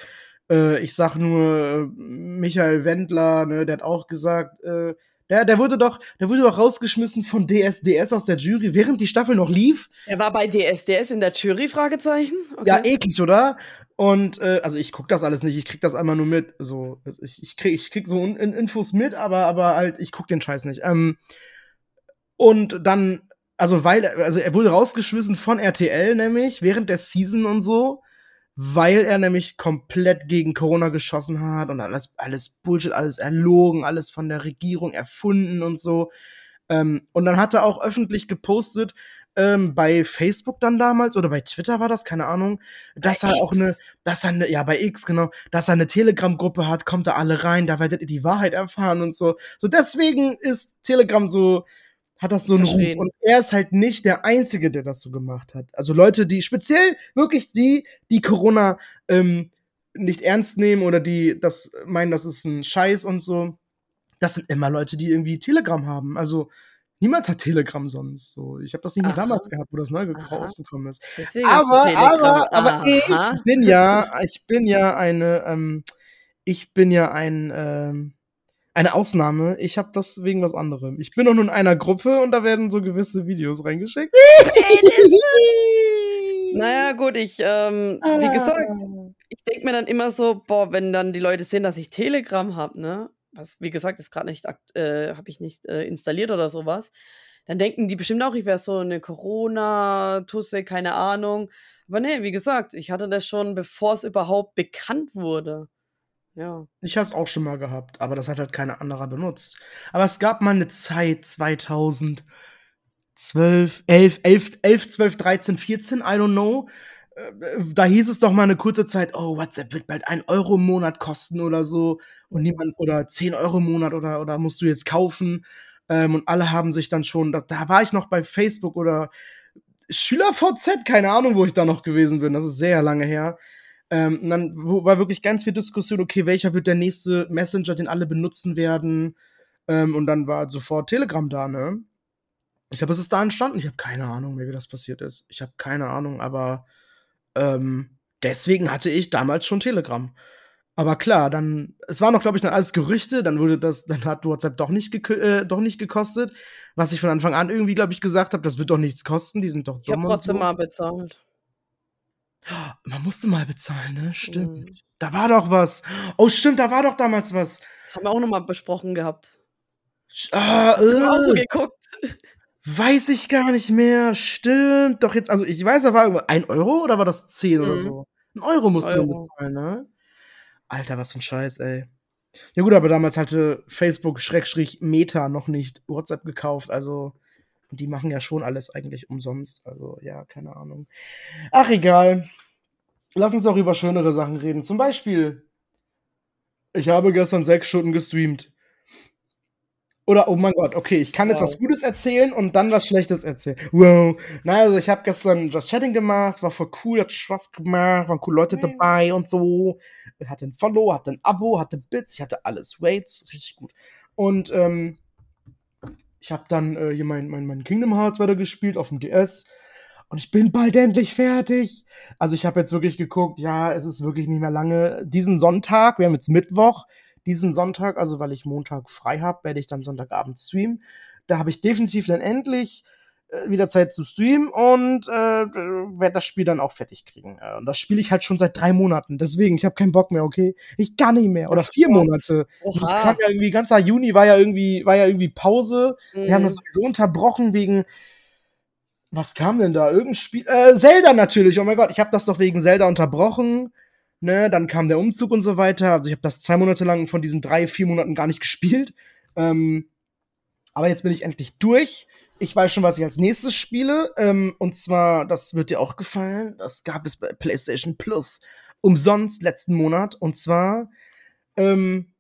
Äh, ich sag nur äh, Michael Wendler, ne, der hat auch gesagt, äh, der, der wurde doch, der wurde doch rausgeschmissen von DSDS aus der Jury, während die Staffel noch lief. Er war bei DSDS in der Jury, Fragezeichen? Ja, Okay. eklig, oder? Und äh, also ich guck das alles nicht, ich krieg das einmal nur mit. So, ich, ich, krieg, ich krieg so in, in Infos mit, aber, aber halt, ich guck den Scheiß nicht. Ähm, und dann, also weil, also er wurde rausgeschmissen von RTL, nämlich, während der Season und so, weil er nämlich komplett gegen Corona geschossen hat und alles, alles Bullshit, alles erlogen, alles von der Regierung erfunden und so. Ähm, und dann hat er auch öffentlich gepostet, ähm, bei Facebook dann damals oder bei Twitter war das, keine Ahnung, dass Bei er auch X? eine, dass er eine, ja, bei X, genau, dass er eine Telegram-Gruppe hat, kommt da alle rein, da werdet ihr die Wahrheit erfahren und so. So deswegen ist Telegram so, hat das so einen Ruf. Und er ist halt nicht der Einzige, der das so gemacht hat. Also Leute, die, speziell wirklich die, die Corona ähm, nicht ernst nehmen oder die das meinen, das ist ein Scheiß und so, das sind immer Leute, die irgendwie Telegram haben. Also niemand hat Telegram sonst. So, ich habe das nicht mehr Aha. damals gehabt, wo das neu rausgekommen ist. Deswegen Aber, aber, aber ich bin ja, ich bin ja eine, ähm, ich bin ja ein, ähm, eine Ausnahme. Ich habe das wegen was anderem. Ich bin doch nur in einer Gruppe und da werden so gewisse Videos reingeschickt. Naja, gut, ich, ähm, Ah. wie gesagt, ich denke mir dann immer so, boah, wenn dann die Leute sehen, dass ich Telegram habe, ne? Was, wie gesagt, ist gerade nicht, äh, habe ich nicht äh, installiert oder sowas. Dann denken die bestimmt auch, ich wäre so eine Corona-Tusse, keine Ahnung. Aber nee, wie gesagt, ich hatte das schon, bevor es überhaupt bekannt wurde. Ja. Ich habe es auch schon mal gehabt, aber das hat halt keiner anderer benutzt. Aber es gab mal eine Zeit 2012, 11, 11, 11, 12, 13, 14, I don't know. Äh, Da hieß es doch mal eine kurze Zeit, oh, WhatsApp wird bald ein Euro im Monat kosten oder so. Und niemand, oder 10 Euro im Monat oder, oder musst du jetzt kaufen. Ähm, und alle haben sich dann schon, da, da war ich noch bei Facebook oder SchülerVZ, keine Ahnung, wo ich da noch gewesen bin. Das ist sehr lange her. Ähm, und dann wo, war wirklich ganz viel Diskussion, okay, welcher wird der nächste Messenger, den alle benutzen werden. Ähm, und dann war sofort Telegram da, ne? Ich glaube, es ist da entstanden. Ich habe keine Ahnung mehr, wie das passiert ist. Ich habe keine Ahnung, aber ähm, deswegen hatte ich damals schon Telegram. Aber klar, dann, es war noch, glaube ich, dann alles Gerüchte, dann wurde das, dann hat WhatsApp doch nicht, äh, doch nicht gekostet. Was ich von Anfang an irgendwie, glaube ich, gesagt habe, das wird doch nichts kosten, die sind doch Ich habe dumm trotzdem so. mal bezahlt. Man musste mal bezahlen, ne? Stimmt. Mhm. Da war doch was. Oh, stimmt, da war doch damals was. Das haben wir auch nochmal besprochen gehabt. Ah, Hast du auch so äh, geguckt? weiß ich gar nicht mehr. Stimmt. Doch jetzt, also ich weiß, da war irgendwo ein Euro oder war das 10 oder Mhm. so? Ein Euro musste man bezahlen, ne? Alter, was für ein Scheiß, ey. Ja gut, aber damals hatte Facebook Schrägstrich Meta noch nicht WhatsApp gekauft, also die machen ja schon alles eigentlich umsonst. Also ja, keine Ahnung. Ach egal. Lass uns doch über schönere Sachen reden. Zum Beispiel, ich habe gestern sechs Stunden gestreamt. Oder, oh mein Gott, okay, ich kann jetzt Wow. was Gutes erzählen und dann was Schlechtes erzählen. Wow. Na, also ich habe gestern Just Chatting gemacht, war voll cool, hat Spaß gemacht, waren coole Leute dabei und so. Hatte ein Follow, hatte ein Abo, hatte Bits, ich hatte alles. Rates, richtig gut. Und ähm, ich habe dann äh, hier mein, mein, mein Kingdom Hearts weiter gespielt auf dem DS. Und ich bin bald endlich fertig. Also ich habe jetzt wirklich geguckt, ja, es ist wirklich nicht mehr lange. Diesen Sonntag, wir haben jetzt Mittwoch, diesen Sonntag, also weil ich Montag frei habe, werde ich dann Sonntagabend streamen. Da habe ich definitiv dann endlich wieder Zeit zu streamen und äh, werde das Spiel dann auch fertig kriegen. Äh, und das spiele ich halt schon seit drei Monaten. Deswegen, ich habe keinen Bock mehr, okay? Ich gar nicht mehr. Oder vier Monate. Oha. Das kam ja irgendwie, ganzer Juni war ja irgendwie, war ja irgendwie Pause. Mhm. Wir haben das mhm. sowieso unterbrochen wegen. Was kam denn da? Irgendein Spiel. Äh, Zelda natürlich. Oh mein Gott, ich habe das doch wegen Zelda unterbrochen. Ne, dann kam der Umzug und so weiter. Also ich habe das zwei Monate lang von diesen drei, vier Monaten gar nicht gespielt. Ähm, aber jetzt bin ich endlich durch ich weiß schon, was ich als nächstes spiele. Ähm, und zwar, das wird dir auch gefallen. Das gab es bei PlayStation Plus umsonst letzten Monat. Und zwar ähm,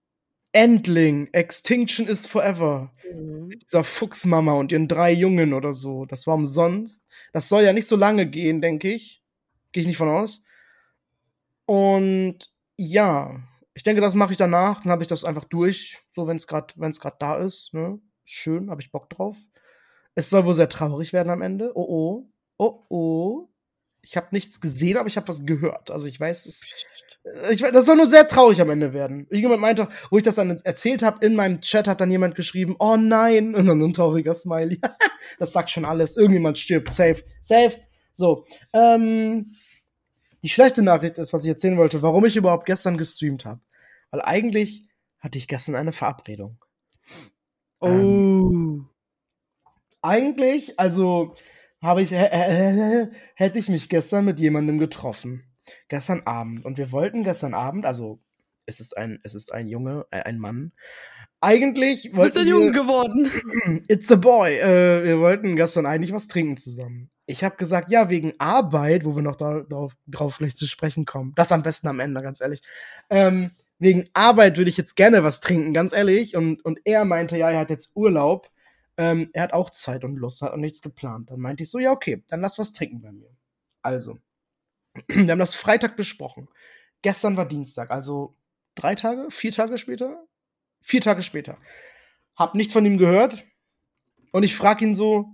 Endling, Extinction is Forever. Mhm. Dieser Fuchsmama und ihren drei Jungen oder so. Das war umsonst. Das soll ja nicht so lange gehen, denke ich. Gehe ich nicht von aus. Und ja, ich denke, das mache ich danach. Dann habe ich das einfach durch. So, wenn es gerade da ist. Ne? Schön, habe ich Bock drauf. Es soll wohl sehr traurig werden am Ende. Oh oh. Oh oh. Ich habe nichts gesehen, aber ich habe was gehört. Also ich weiß, es, ich, das soll nur sehr traurig am Ende werden. Jemand meinte, wo ich das dann erzählt habe, in meinem Chat hat dann jemand geschrieben, oh nein, und dann so ein trauriger Smiley. das sagt schon alles. Irgendjemand stirbt. Safe. Safe. So. Ähm, die schlechte Nachricht ist, was ich erzählen wollte, warum ich überhaupt gestern gestreamt habe. Weil eigentlich hatte ich gestern eine Verabredung. Oh. Ähm, eigentlich, also habe ich, hätte ich mich gestern mit jemandem getroffen. Gestern Abend. Und wir wollten gestern Abend, also es ist ein, es ist ein Junge, äh, ein Mann. Eigentlich wollten ist ein Junge geworden. It's a boy. Äh, wir wollten gestern eigentlich was trinken zusammen. Ich habe gesagt, ja, wegen Arbeit, wo wir noch da, darauf, drauf vielleicht zu sprechen kommen. Das am besten am Ende, ganz ehrlich. Ähm, wegen Arbeit würde ich jetzt gerne was trinken, ganz ehrlich. Und, und er meinte, ja, er hat jetzt Urlaub. Ähm, er hat auch Zeit und Lust, hat auch nichts geplant. Dann meinte ich so, ja, okay, dann lass was trinken bei mir. Also, wir haben das Freitag besprochen. Gestern war Dienstag, also drei Tage, vier Tage später? Vier Tage später. Hab nichts von ihm gehört. Und ich frag ihn so,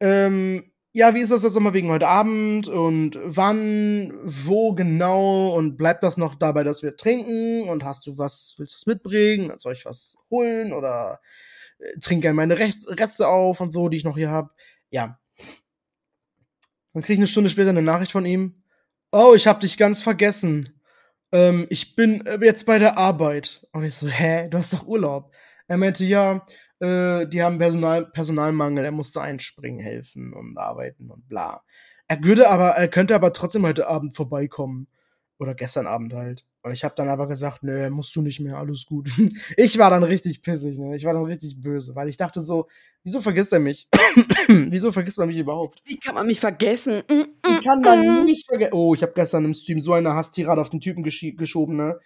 ähm, ja, wie ist das jetzt nochmal wegen heute Abend und wann, wo genau und bleibt das noch dabei, dass wir trinken und hast du was, willst du was mitbringen, soll ich was holen oder trinke gerne meine Reste auf und so, die ich noch hier habe. Ja. Dann kriege ich eine Stunde später eine Nachricht von ihm. Oh, ich habe dich ganz vergessen. Ähm, ich bin äh, jetzt bei der Arbeit. Und ich so, hä, du hast doch Urlaub. Er meinte, ja, äh, die haben Personal Personalmangel, er musste einspringen, helfen und arbeiten und bla. Er würde aber, er könnte aber trotzdem heute Abend vorbeikommen. Oder gestern Abend halt. Und ich habe dann aber gesagt, nee, musst du nicht mehr, alles gut. ich war dann richtig pissig, ne? Ich war dann richtig böse, weil ich dachte so, wieso vergisst er mich? wieso vergisst man mich überhaupt? Wie kann man mich vergessen? Mm, mm, ich kann man mm. nicht vergessen. Oh, ich habe gestern im Stream so eine Hasstirade auf den Typen gesch geschoben, ne?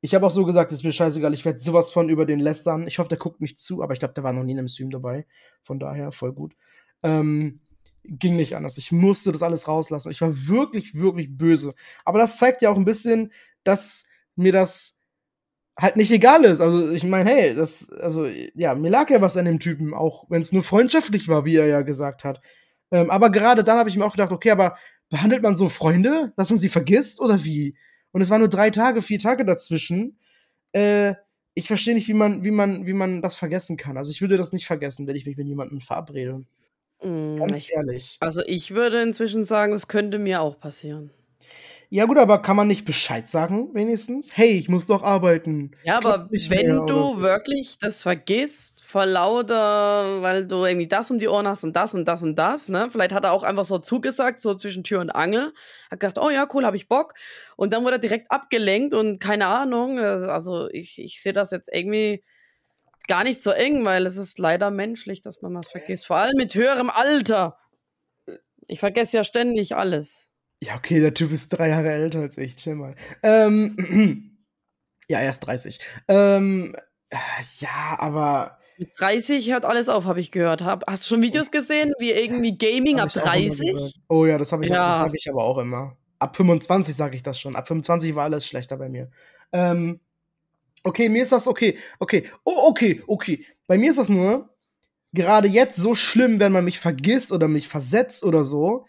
Ich habe auch so gesagt, ist mir scheißegal, ich werde sowas von über den lästern. Ich hoffe, der guckt mich zu, aber ich glaube, der war noch nie in einem Stream dabei. Von daher, voll gut. Ähm, ging nicht anders. Ich musste das alles rauslassen. Ich war wirklich, wirklich böse. Aber das zeigt ja auch ein bisschen, dass mir das halt nicht egal ist. Also ich meine, hey, das, also ja, mir lag ja was an dem Typen, auch wenn es nur freundschaftlich war, wie er ja gesagt hat. Ähm, aber gerade dann habe ich mir auch gedacht, okay, aber behandelt man so Freunde, dass man sie vergisst oder wie? Und es waren nur drei Tage, vier Tage dazwischen. Äh, ich verstehe nicht, wie man, wie man, wie man das vergessen kann. Also ich würde das nicht vergessen, wenn ich mich mit jemandem verabrede. Mm, Ganz ich, ehrlich. Also ich würde inzwischen sagen, es könnte mir auch passieren. Ja, gut, aber kann man nicht Bescheid sagen, wenigstens? Hey, ich muss doch arbeiten. Ja, aber wenn du so. wirklich das vergisst, vor lauter, weil du irgendwie das um die Ohren hast und das und das und das, ne? Vielleicht hat er auch einfach so zugesagt, so zwischen Tür und Angel. Hat gedacht, oh ja, cool, hab ich Bock. Und dann wurde er direkt abgelenkt und keine Ahnung. Also ich, ich sehe das jetzt irgendwie gar nicht so eng, weil es ist leider menschlich, dass man was vergisst. Vor allem mit höherem Alter. Ich vergesse ja ständig alles. Ja, okay, der Typ ist drei Jahre älter als ich, chill mal. Ähm, ja, er ist 30. Ähm, ja, aber. Mit 30 hört alles auf, habe ich gehört. Hab, hast du schon Videos gesehen, wie irgendwie Gaming ab 30? Oh ja, das habe ich, ja. hab ich aber auch immer. Ab 25 sage ich das schon. Ab 25 war alles schlechter bei mir. Ähm, okay, mir ist das okay. Okay, oh, okay, okay. Bei mir ist das nur gerade jetzt so schlimm, wenn man mich vergisst oder mich versetzt oder so,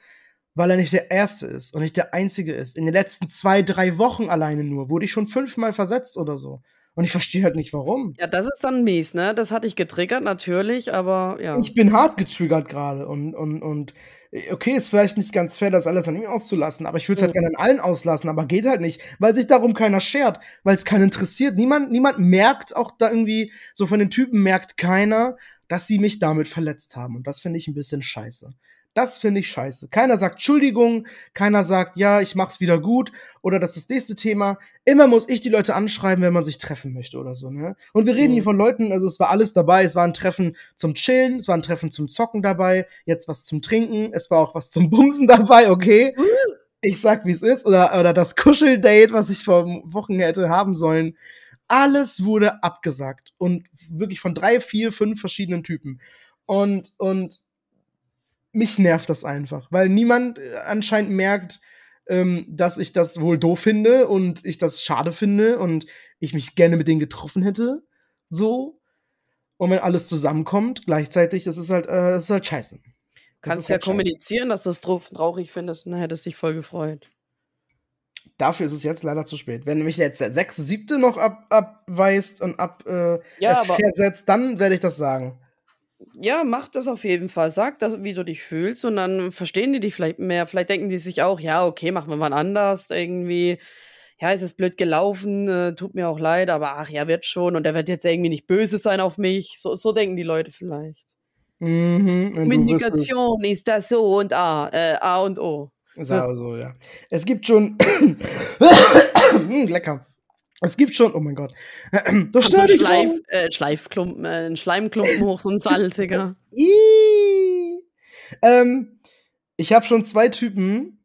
weil er nicht der Erste ist und nicht der Einzige ist. In den letzten zwei, drei Wochen alleine nur wurde ich schon fünfmal versetzt oder so. Und ich verstehe halt nicht, warum. Ja, das ist dann mies, ne? Das hat dich getriggert, natürlich, aber ja. Ich bin hart getriggert gerade und, und, und okay, ist vielleicht nicht ganz fair, das alles an ihm auszulassen, aber ich würde es halt Mhm. gerne an allen auslassen, aber geht halt nicht, weil sich darum keiner schert, weil es keinen interessiert. Niemand, niemand merkt auch da irgendwie, so von den Typen merkt keiner, dass sie mich damit verletzt haben. Und das finde ich ein bisschen scheiße. Das finde ich scheiße. Keiner sagt Entschuldigung, keiner sagt, ja, ich mach's wieder gut oder das ist das nächste Thema. Immer muss ich die Leute anschreiben, wenn man sich treffen möchte oder so, ne? Und wir reden Mhm. hier von Leuten, also es war alles dabei. Es war ein Treffen zum Chillen, es war ein Treffen zum Zocken dabei, jetzt was zum Trinken, es war auch was zum Bumsen dabei, okay? Ich sag, wie es ist. Oder, oder das Kuscheldate, was ich vor Wochen hätte haben sollen. Alles wurde abgesagt. Und wirklich von drei, vier, fünf verschiedenen Typen. Und, und mich nervt das einfach, weil niemand äh, anscheinend merkt, ähm, dass ich das wohl doof finde und ich das schade finde und ich mich gerne mit denen getroffen hätte. So. Und wenn alles zusammenkommt, gleichzeitig, das ist halt, äh, das ist halt scheiße. Das Kannst ja halt kommunizieren, dass du es trau- traurig findest und dann hättest dich voll gefreut. Dafür ist es jetzt leider zu spät. Wenn mich jetzt der sechste, siebte noch ab, abweist und ab äh, Ja, versetzt, dann werde ich das sagen. Ja, mach das auf jeden Fall. Sag das, wie du dich fühlst und dann verstehen die dich vielleicht mehr. Vielleicht denken die sich auch, ja, okay, machen wir mal anders irgendwie. Ja, es ist blöd gelaufen, äh, tut mir auch leid, aber ach ja, wird schon und der wird jetzt irgendwie nicht böse sein auf mich. So, so denken die Leute vielleicht. Mhm, Kommunikation ist das so und A, äh, A und O. Sag so, ja. Es gibt schon. Hm, Lecker. Es gibt schon. Oh mein Gott. Das Kommt so Schleif, äh, Schleifklumpen, äh, ein Schleimklumpen hoch, so ein salziger. Ähm, ich habe schon zwei Typen,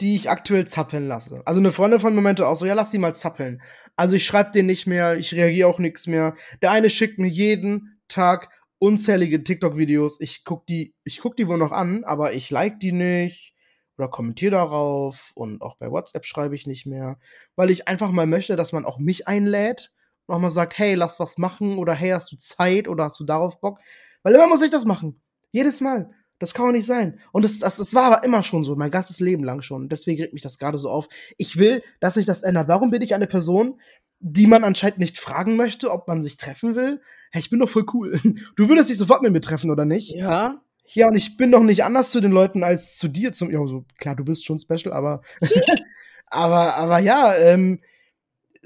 die ich aktuell zappeln lasse. Also eine Freundin von mir meinte auch so, ja, lass die mal zappeln. Also ich schreibe denen nicht mehr, ich reagiere auch nichts mehr. Der eine schickt mir jeden Tag unzählige TikTok-Videos. Ich guck die, ich guck die wohl noch an, aber ich like die nicht oder kommentiere darauf und auch bei WhatsApp schreibe ich nicht mehr, weil ich einfach mal möchte, dass man auch mich einlädt und auch mal sagt, hey, lass was machen oder hey, hast du Zeit oder hast du darauf Bock? Weil immer muss ich das machen. Jedes Mal. Das kann doch nicht sein. Und das, das, das war aber immer schon so, mein ganzes Leben lang schon. Deswegen regt mich das gerade so auf. Ich will, dass sich das ändert. Warum bin ich eine Person, die man anscheinend nicht fragen möchte, ob man sich treffen will? Hey, ich bin doch voll cool. Du würdest dich sofort mit mir treffen, oder nicht? Ja, Ja, und ich bin doch nicht anders zu den Leuten als zu dir. Zum, ja, so, klar, du bist schon special, aber, aber, aber ja, ähm,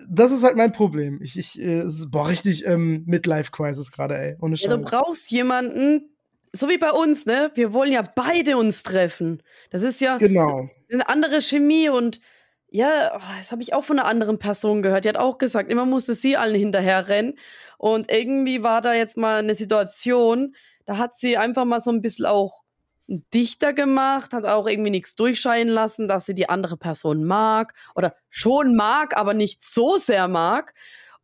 das ist halt mein Problem. Ich, ich, äh, es ist, boah, richtig ähm, Midlife-Crisis gerade, ey. Ohne Ja, du Scheiß. brauchst jemanden, so wie bei uns, ne? Wir wollen ja beide uns treffen. Das ist ja Genau. eine andere Chemie und ja, oh, das habe ich auch von einer anderen Person gehört. Die hat auch gesagt, immer musste sie allen hinterher rennen. Und irgendwie war da jetzt mal eine Situation, da hat sie einfach mal so ein bisschen auch dichter gemacht, hat auch irgendwie nichts durchscheinen lassen, dass sie die andere Person mag oder schon mag, aber nicht so sehr mag.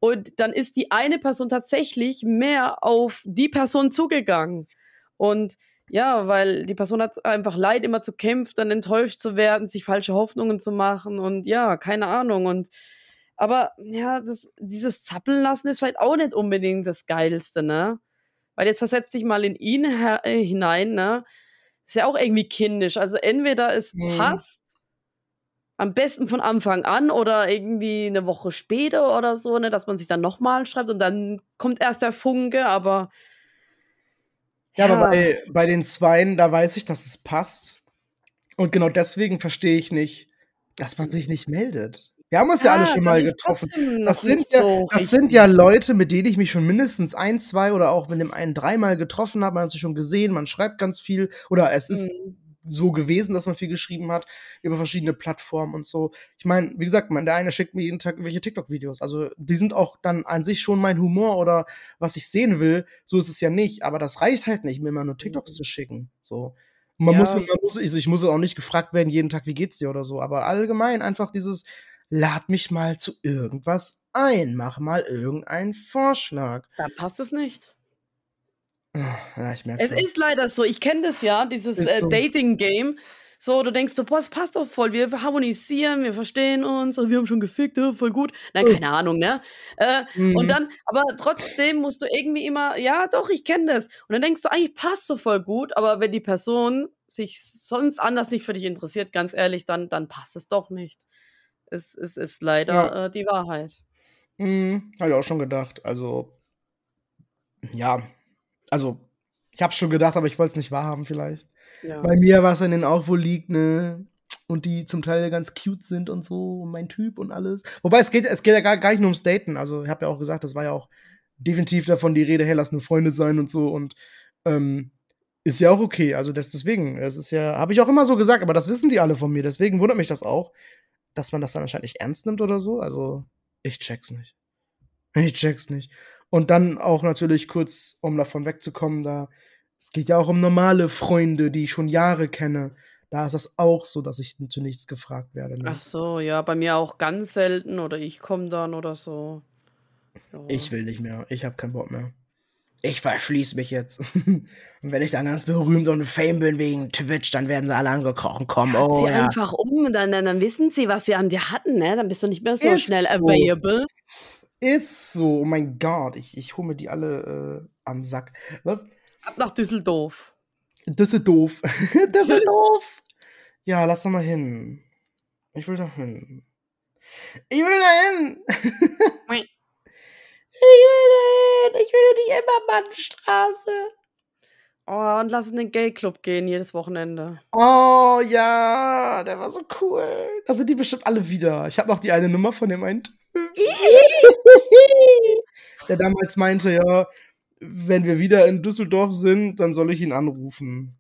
Und dann ist die eine Person tatsächlich mehr auf die Person zugegangen. Und ja, weil die Person hat einfach leid, immer zu kämpfen, dann enttäuscht zu werden, sich falsche Hoffnungen zu machen und ja, keine Ahnung. Und aber ja, das, dieses Zappeln lassen ist vielleicht auch nicht unbedingt das Geilste, ne? Weil jetzt versetzt dich mal in ihn äh, hinein, ne? Ist ja auch irgendwie kindisch. Also entweder es Mhm. passt, am besten von Anfang an oder irgendwie eine Woche später oder so, ne, dass man sich dann nochmal schreibt und dann kommt erst der Funke, aber Ja, aber bei, bei den Zweien, da weiß ich, dass es passt. Und genau deswegen verstehe ich nicht, dass man sich nicht meldet. Wir haben uns ja, alle schon dann mal getroffen. Das sind, ja, so das sind ja Leute, mit denen ich mich schon mindestens ein, zwei oder auch mit dem einen dreimal getroffen habe. Man hat sich schon gesehen, man schreibt ganz viel. Oder es ist Mhm. so gewesen, dass man viel geschrieben hat über verschiedene Plattformen und so. Ich meine, wie gesagt, man, der eine schickt mir jeden Tag irgendwelche TikTok-Videos. Also die sind auch dann an sich schon mein Humor oder was ich sehen will. So ist es ja nicht. Aber das reicht halt nicht, mir immer nur TikToks Mhm. zu schicken. So. Man Ja. muss, man muss, also ich muss auch nicht gefragt werden jeden Tag, wie geht's dir oder so. Aber allgemein einfach dieses, lad mich mal zu irgendwas ein, mach mal irgendeinen Vorschlag. Da passt es nicht. Ja, ich merke Es schon. ist leider so. Ich kenne das ja, dieses äh, so. Dating-Game. So, du denkst so, boah, es passt doch voll. Wir harmonisieren, wir verstehen uns, und wir haben schon gefickt, ja, voll gut. Nein, Oh. keine Ahnung, ne? Äh, Mhm. Und dann, aber trotzdem musst du irgendwie immer, ja, doch, ich kenne das. Und dann denkst du, eigentlich passt so voll gut, aber wenn die Person sich sonst anders nicht für dich interessiert, ganz ehrlich, dann, dann passt es doch nicht. Es, es ist leider Ja. äh, die Wahrheit. Mhm, habe ich auch schon gedacht. Also, ja, also, ich habe schon gedacht, aber ich wollte es nicht wahrhaben vielleicht. Ja. Bei mir, was an denen auch wohl liegt, ne? Und die zum Teil ganz cute sind und so, und mein Typ und alles. Wobei, es geht, es geht ja gar, gar nicht nur ums Daten. Also, ich habe ja auch gesagt, das war ja auch definitiv davon die Rede, hey, lass nur Freunde sein und so. Und ähm, ist ja auch okay. Also, das deswegen, es ist ja, habe ich auch immer so gesagt, aber das wissen die alle von mir. Deswegen wundert mich das auch, dass man das dann anscheinend nicht ernst nimmt oder so. Also, ich check's nicht. Ich check's nicht. Und dann auch natürlich kurz, um davon wegzukommen, da es geht ja auch um normale Freunde, die ich schon Jahre kenne. Da ist das auch so, dass ich zu nichts gefragt werde. Ne? Ach so, ja, bei mir auch ganz selten oder ich komme dann oder so. Ja. Ich will nicht mehr. Ich habe keinen Bock mehr. Ich verschließe mich jetzt. und wenn ich dann ganz berühmt und fame bin wegen Twitch, dann werden sie alle angekrochen kommen. Oh, Zieh ja. einfach um und dann, dann, dann wissen sie, was sie an dir hatten, ne? Dann bist du nicht mehr so Ist schnell so. available. Ist so. Oh mein Gott. Ich, ich hole mir die alle äh, am Sack. Was? Ab nach Düsseldorf. Ist doof. Ja, lass doch mal hin. Ich will da hin. Ich will da hin. Ich will hin. Ich will in die Immermannstraße. Oh, und lass in den Gay-Club gehen jedes Wochenende. Oh ja, der war so cool. Da sind die bestimmt alle wieder. Ich habe noch die eine Nummer von dem einen. Typ. der damals meinte, ja, wenn wir wieder in Düsseldorf sind, dann soll ich ihn anrufen.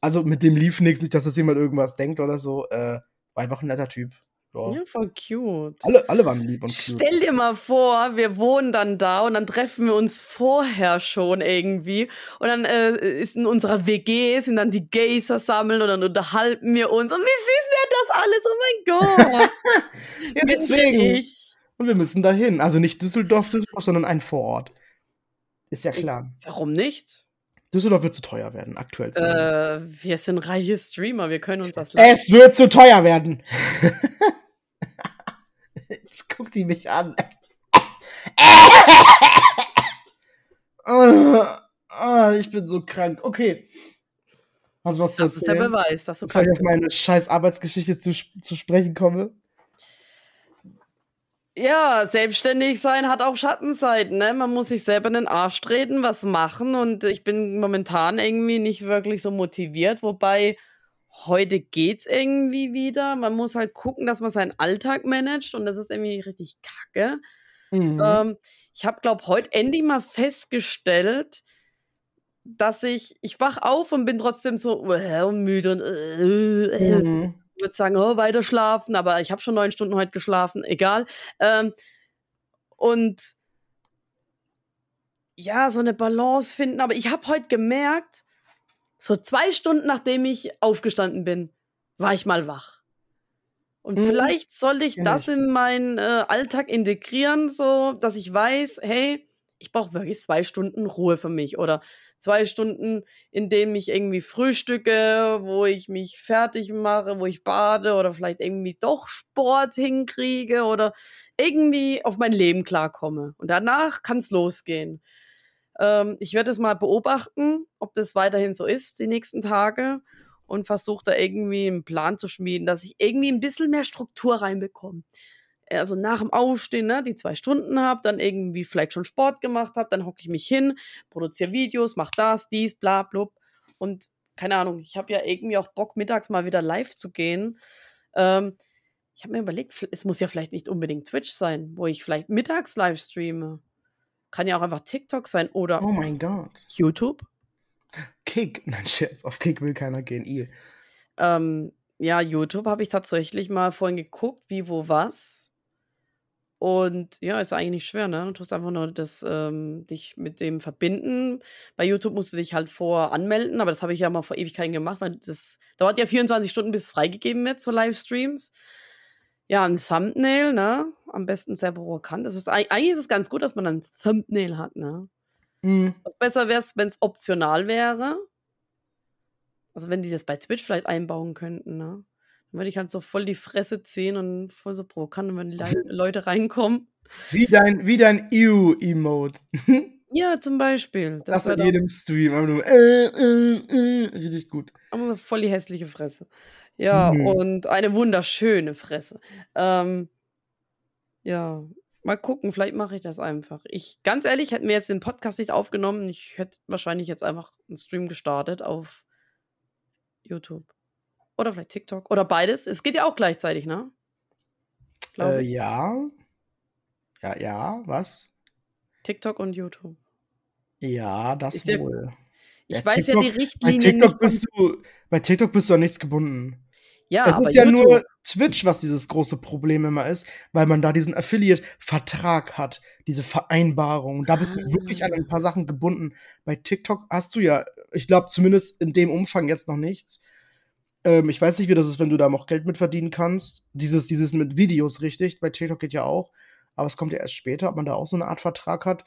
Also mit dem lief nichts, nicht, dass das jemand irgendwas denkt oder so. Äh, war einfach ein netter Typ. Ja. Ja, voll cute. Alle, alle waren lieb und cute. Stell dir mal vor, wir wohnen dann da und dann treffen wir uns vorher schon irgendwie. Und dann äh, ist in unserer WG, sind dann die Gays versammelt und dann unterhalten wir uns. Und wie süß wäre das alles? Oh mein Gott. Ja, deswegen. Ich. Und wir müssen dahin. Also nicht Düsseldorf, Düsseldorf, sondern ein Vorort. Ist ja klar. Warum nicht? Düsseldorf wird zu teuer werden, aktuell. zumindest. Äh, wir sind reiche Streamer, wir können uns das leisten. Es wird zu teuer werden. Jetzt guckt die mich an. Ah, ich bin so krank. Okay. Hast du was zu Das ist der? Beweis, dass du Bevor ich krank auf bist. meine scheiß Arbeitsgeschichte zu, zu sprechen komme. Ja, selbstständig sein hat auch Schattenseiten, ne? Man muss sich selber in den Arsch treten, was machen und ich bin momentan irgendwie nicht wirklich so motiviert, wobei heute geht's irgendwie wieder. Man muss halt gucken, dass man seinen Alltag managt und das ist irgendwie richtig kacke. Mhm. Ähm, ich habe, glaube heute endlich mal festgestellt, dass ich, ich wach auf und bin trotzdem so äh, müde und äh, äh, Mhm. würde sagen, oh, weiter schlafen, aber ich habe schon neun Stunden heute geschlafen, egal. Ähm, und ja, so eine Balance finden. Aber ich habe heute gemerkt, so zwei Stunden nachdem ich aufgestanden bin, war ich mal wach. Und Mhm. vielleicht sollte ich das in meinen äh, Alltag integrieren, so dass ich weiß, hey, ich brauche wirklich zwei Stunden Ruhe für mich oder zwei Stunden, in denen ich irgendwie frühstücke, wo ich mich fertig mache, wo ich bade oder vielleicht irgendwie doch Sport hinkriege oder irgendwie auf mein Leben klarkomme. Und danach kann es losgehen. Ähm, ich werde es mal beobachten, ob das weiterhin so ist die nächsten Tage und versuche da irgendwie einen Plan zu schmieden, dass ich irgendwie ein bisschen mehr Struktur reinbekomme. Also nach dem Aufstehen, ne, die zwei Stunden habe, dann irgendwie vielleicht schon Sport gemacht habe, dann hocke ich mich hin, produziere Videos, mach das, dies, bla, blub. Und keine Ahnung, ich habe ja irgendwie auch Bock, mittags mal wieder live zu gehen. Ähm, ich habe mir überlegt, es muss ja vielleicht nicht unbedingt Twitch sein, wo ich vielleicht mittags live streame. Kann ja auch einfach TikTok sein oder Oh mein Gott. YouTube. Kick. Nein, Scherz. Auf Kick will keiner gehen. I. Ähm, ja, YouTube habe ich tatsächlich mal vorhin geguckt, wie, wo, was. Und ja, ist eigentlich nicht schwer, ne? Du tust einfach nur das, ähm, dich mit dem verbinden. Bei YouTube musst du dich halt vor anmelden, aber das habe ich ja mal vor Ewigkeiten gemacht, weil das dauert ja 24 Stunden, bis es freigegeben wird, so Livestreams. Ja, ein Thumbnail, ne? Am besten sehr provokant. Das ist, eig- eigentlich ist es ganz gut, dass man ein Thumbnail hat, ne? Mhm. Besser wäre es, wenn es optional wäre. Also wenn die das bei Twitch vielleicht einbauen könnten, ne? Dann würde ich halt so voll die Fresse ziehen und voll so provokant, wenn die Leute reinkommen. Wie dein, wie dein Ew-Emote. Ja, zum Beispiel. Das Das in jedem Stream. Aber nur, äh, äh, äh, richtig gut. aber voll die hässliche Fresse. Ja, Mhm. und eine wunderschöne Fresse. Ähm, ja, Mal gucken, vielleicht mache ich das einfach. Ich, ganz ehrlich, hätten wir jetzt den Podcast nicht aufgenommen, ich hätte wahrscheinlich jetzt einfach einen Stream gestartet auf YouTube. Oder vielleicht TikTok. Oder beides. Es geht ja auch gleichzeitig, ne? Äh, ja. Ja, ja, was? TikTok und YouTube. Ja, das ja, wohl. Ich ja, weiß TikTok, ja die Richtlinien. Bei TikTok, bist du, bei TikTok bist du an nichts gebunden. Ja, es ist ja YouTube. nur Twitch, was dieses große Problem immer ist, weil man da diesen Affiliate-Vertrag hat, diese Vereinbarung. Da bist ah. du wirklich an ein paar Sachen gebunden. Bei TikTok hast du ja, ich glaube zumindest in dem Umfang jetzt noch nichts. Ähm, ich weiß nicht, wie das ist, wenn du da noch Geld mit verdienen kannst. Dieses, dieses mit Videos, richtig? Bei TikTok geht ja auch. Aber es kommt ja erst später, ob man da auch so eine Art Vertrag hat.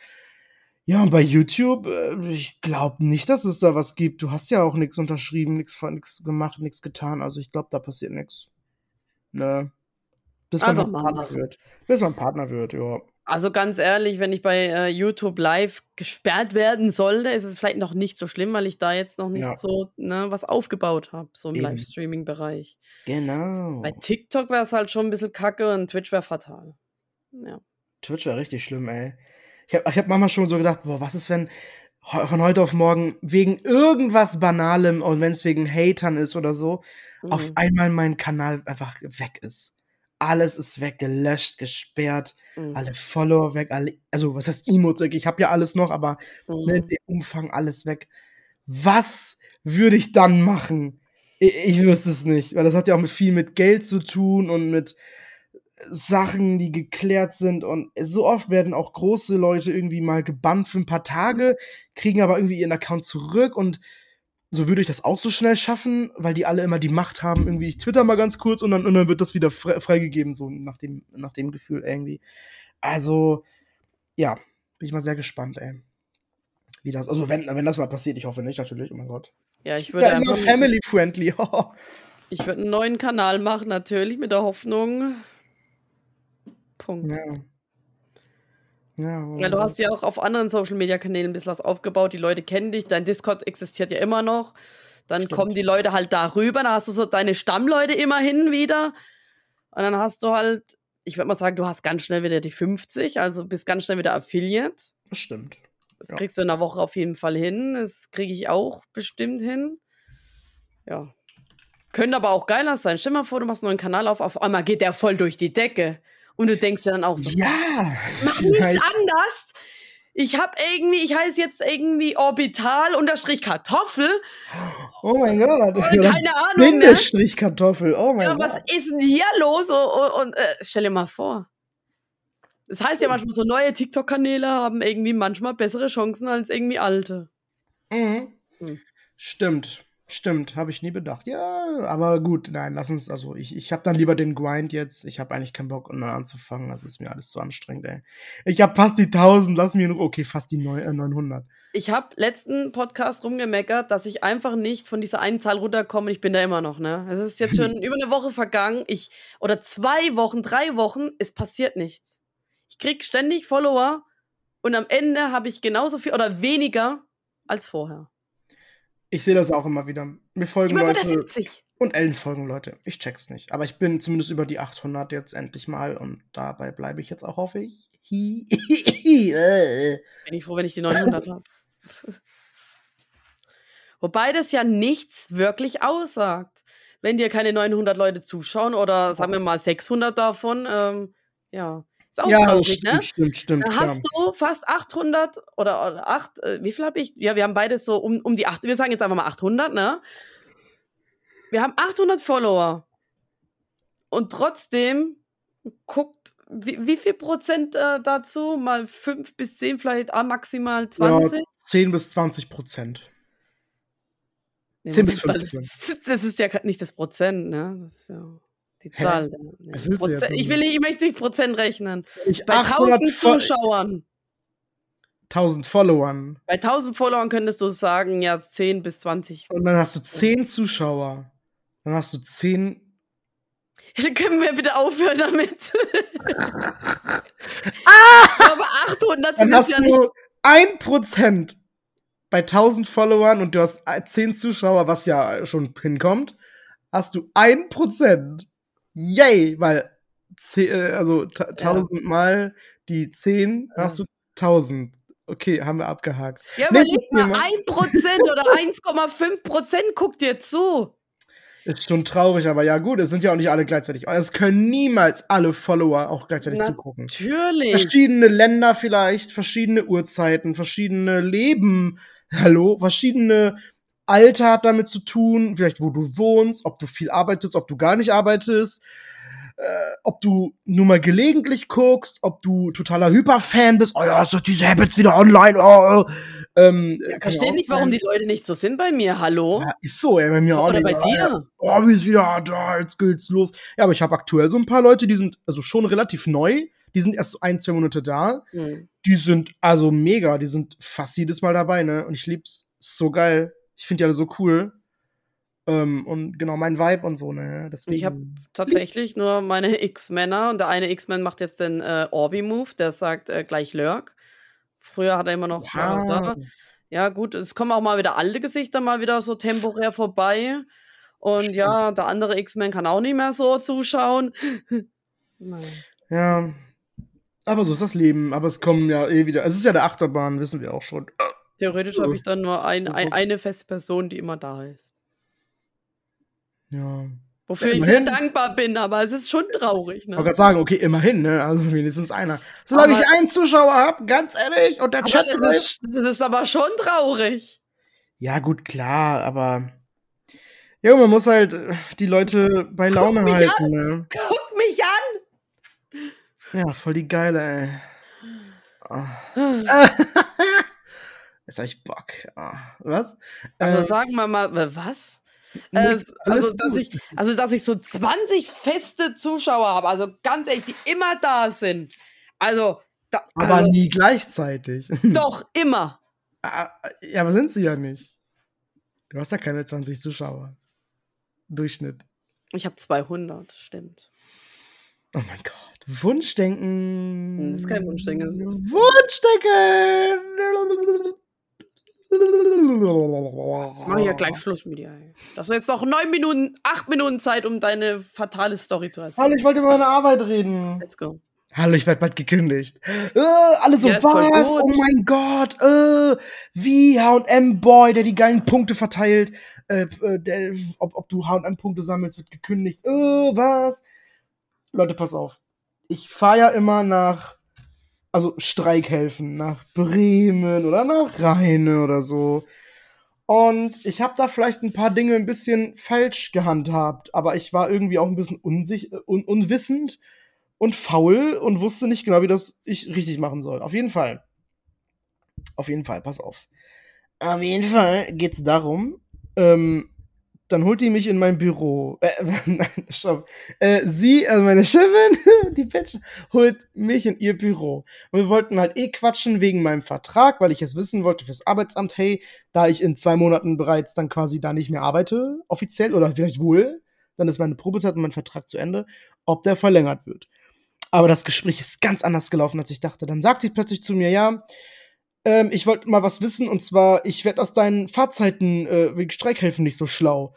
Ja, und bei YouTube, äh, ich glaube nicht, dass es da was gibt. Du hast ja auch nichts unterschrieben, nichts gemacht, nichts getan. Also ich glaube, da passiert nichts. Ne. Bis man ein Partner machen. wird. Bis man Partner wird, ja. Also ganz ehrlich, wenn ich bei äh, YouTube live gesperrt werden sollte, ist es vielleicht noch nicht so schlimm, weil ich da jetzt noch nicht ja. so ne, was aufgebaut habe, so im Livestreaming-Bereich. Genau. Bei TikTok wäre es halt schon ein bisschen kacke und Twitch wäre fatal. Ja. Twitch wäre richtig schlimm, ey. Ich habe ich hab manchmal schon so gedacht, boah, was ist, wenn von heute auf morgen wegen irgendwas Banalem und wenn es wegen Hatern ist oder so, mhm. auf einmal mein Kanal einfach weg ist. Alles ist weg, gelöscht, gesperrt, mhm. alle Follower weg, alle, also was heißt Emotes weg? Ich habe ja alles noch, aber mhm. ne, der Umfang alles weg. Was würde ich dann machen? Ich, ich wüsste es nicht, weil das hat ja auch mit viel mit Geld zu tun und mit Sachen, die geklärt sind und so oft werden auch große Leute irgendwie mal gebannt für ein paar Tage, kriegen aber irgendwie ihren Account zurück und so würde ich das auch so schnell schaffen, weil die alle immer die Macht haben, irgendwie ich twitter mal ganz kurz und dann, und dann wird das wieder fre freigegeben, so nach dem, nach dem Gefühl irgendwie. Also, ja, bin ich mal sehr gespannt, ey. Wie das, also wenn, wenn das mal passiert, ich hoffe nicht, natürlich, oh mein Gott. Ja, ich würde ja, einfach. Family-friendly, Ich würde einen neuen Kanal machen, natürlich, mit der Hoffnung, Punkt. Ja. Ja, ja, du hast ja auch auf anderen Social Media Kanälen ein bisschen was aufgebaut. Die Leute kennen dich. Dein Discord existiert ja immer noch. Dann Stimmt. kommen die Leute halt darüber. Dann hast du so deine Stammleute immerhin wieder. Und dann hast du halt, ich würde mal sagen, du hast ganz schnell wieder die 50. Also bist ganz schnell wieder Affiliate. Das stimmt. Das ja. kriegst du in einer Woche auf jeden Fall hin. Das kriege ich auch bestimmt hin. Ja. Könnte aber auch geiler sein. Stell mal vor, du machst einen neuen Kanal auf. Auf einmal geht der voll durch die Decke. Und du denkst dir dann auch so, ja, mach nichts anders. Ich habe irgendwie, ich heiße jetzt irgendwie Orbital unterstrich Kartoffel. Oh mein Gott. keine Ahnung. Ne? Bindestrich Kartoffel. Oh mein ja, Gott. Was ist denn hier los? Und, und äh, stell dir mal vor. Das heißt ja manchmal, so neue TikTok-Kanäle haben irgendwie manchmal bessere Chancen als irgendwie alte. Mhm. Hm. Stimmt. Stimmt, habe ich nie bedacht. Ja, aber gut, nein, lass uns, also ich, ich habe dann lieber den Grind jetzt. Ich habe eigentlich keinen Bock, neu anzufangen. Das ist mir alles zu anstrengend, ey. Ich habe fast die 1000, lass mir nur, okay, fast die 900. Äh, ich habe letzten Podcast rumgemeckert, dass ich einfach nicht von dieser einen Zahl runterkomme. Ich bin da immer noch, ne? Es ist jetzt schon über eine Woche vergangen. Ich, oder zwei Wochen, drei Wochen, es passiert nichts. Ich krieg ständig Follower und am Ende habe ich genauso viel oder weniger als vorher. Ich sehe das auch immer wieder. Mir folgen immer Leute. Und Ellen folgen Leute. Ich check's nicht. Aber ich bin zumindest über die 800 jetzt endlich mal und dabei bleibe ich jetzt auch, hoffe ich. bin ich froh, wenn ich die 900 habe. Wobei das ja nichts wirklich aussagt. Wenn dir keine 900 Leute zuschauen oder sagen wir mal 600 davon, ähm, ja, ist auch ja, traurig, stimmt, ne? Stimmt, stimmt. Dann hast ja. du fast 800 oder, oder 8, äh, wie viel habe ich? Ja, wir haben beides so um, um die 8, wir sagen jetzt einfach mal 800, ne? Wir haben 800 Follower. Und trotzdem guckt, wie, wie viel Prozent äh, dazu? Mal 5 bis 10, vielleicht ah, maximal 20? Ja, 10 bis 20 Prozent. Nee, 10 bis 15. Das ist ja nicht das Prozent, ne? Das ist ja die Zahl. Ich, will nicht, ich möchte nicht Prozent rechnen. Ich Bei 1000 Zuschauern. 1000 Followern. Bei 1000 Followern könntest du sagen, ja, 10 bis 20. Und dann hast du 10 Zuschauer. Dann hast du 10. Dann können wir bitte aufhören damit. ah! Aber 800 dann hast ja du nicht. 1% bei 1000 Followern und du hast 10 Zuschauer, was ja schon hinkommt, hast du 1%. Yay, weil äh, also ta- tausendmal die 10, Ja. hast du 1000. Okay, haben wir abgehakt. Ja, überleg mal, Thema. 1% oder 1,5% guckt dir zu. Ist schon traurig, aber ja gut, es sind ja auch nicht alle gleichzeitig. Es können niemals alle Follower auch gleichzeitig Na- zugucken. Natürlich. Verschiedene Länder vielleicht, verschiedene Uhrzeiten, verschiedene Leben. Hallo, verschiedene Alter hat damit zu tun, vielleicht wo du wohnst, ob du viel arbeitest, ob du gar nicht arbeitest, äh, ob du nur mal gelegentlich guckst, ob du totaler Hyperfan bist. Oh ja, ist doch diese Habits wieder online. Oh, ähm, Ja, kann verstehe auch nicht, warum die Leute nicht so sind bei mir. Hallo? Ja, ist so, ey, bei mir auch Oder bei dir? Oh, wie ist wieder da, jetzt geht's los. Ja, aber ich habe aktuell so ein paar Leute, die sind also schon relativ neu. Die sind erst so ein, zwei Monate da. Hm. Die sind also mega. Die sind fast jedes Mal dabei, ne? Und ich lieb's. Ist so geil. Ich finde die alle so cool. Ähm, und genau mein Vibe und so, ne? Deswegen. Ich hab Tatsächlich nur meine X-Männer und der eine X-Man macht jetzt den äh, Orbi-Move, der sagt äh, gleich Lurk. Früher hat er immer noch. Da. wow. Ja, gut, es kommen auch mal wieder alte Gesichter mal wieder so temporär vorbei. Und Stimmt. ja, der andere X-Man kann auch nicht mehr so zuschauen. Nein. Ja. Aber so ist das Leben. Aber es kommen ja eh wieder. Es ist ja der Achterbahn, wissen wir auch schon. Theoretisch habe ich dann nur ein, ein, eine feste Person, die immer da ist. Ja. Wofür Ja, ich sehr dankbar bin, aber es ist schon traurig. Ich wollte Ne? gerade sagen, okay, immerhin, ne? Also wenigstens einer. Solange Aber- ich einen Zuschauer habe, ganz ehrlich, und der Chat das ist, das ist aber schon traurig. Ja, gut, klar, aber. Ja, man muss halt äh, die Leute bei Laune mich halten, ne? Guck mich an! Ja, voll die geile, ey. Ah. Jetzt hab ich Bock. Ah, was? Also Äh, sagen wir mal, wa- was? Äh, alles also, dass gut. ich, also, dass ich so 20 feste Zuschauer habe, also ganz ehrlich, die immer da sind. Also, da, aber also nie gleichzeitig. doch, immer. Ah, ja, aber sind sie ja nicht. Du hast ja keine 20 Zuschauer. Durchschnitt. Ich habe 200, stimmt. Oh mein Gott. Wunschdenken. Das ist kein Wunschdenken, das Wunschdenken. Mach ich ja gleich Schluss mit dir. ey. Das ist jetzt noch neun Minuten, acht Minuten Zeit, um deine fatale Story zu erzählen. Hallo, ich wollte über meine Arbeit reden. Let's go. Hallo, ich werde bald gekündigt. Äh, alle so, Ja, was? Oh mein Gott. Äh, wie H&M-Boy, der die geilen Punkte verteilt. Äh, äh, der, ob, ob du H&M-Punkte sammelst, wird gekündigt. Äh, was? Leute, pass auf. Ich fahre ja immer nach, also Streikhelfen, nach Bremen oder nach Rheine oder so. Und ich habe da vielleicht ein paar Dinge ein bisschen falsch gehandhabt, aber ich war irgendwie auch ein bisschen unsich, un, unwissend und faul und wusste nicht genau, wie das ich richtig machen soll. Auf jeden Fall. Auf jeden Fall, pass auf. Auf jeden Fall geht's darum, ähm, dann holt die mich in mein Büro. Äh, nein, stopp. Äh, sie, also meine Chefin, die Bitch, holt mich in ihr Büro. Und wir wollten halt eh quatschen wegen meinem Vertrag, weil ich es wissen wollte fürs Arbeitsamt, hey, da ich in zwei Monaten bereits dann quasi da nicht mehr arbeite, offiziell, oder vielleicht wohl, dann ist meine Probezeit und mein Vertrag zu Ende, ob der verlängert wird. Aber das Gespräch ist ganz anders gelaufen, als ich dachte. Dann sagte ich plötzlich zu mir, ja, ähm, ich wollte mal was wissen, und zwar, ich werde aus deinen Fahrzeiten äh, wegen Streikhelfen nicht so schlau.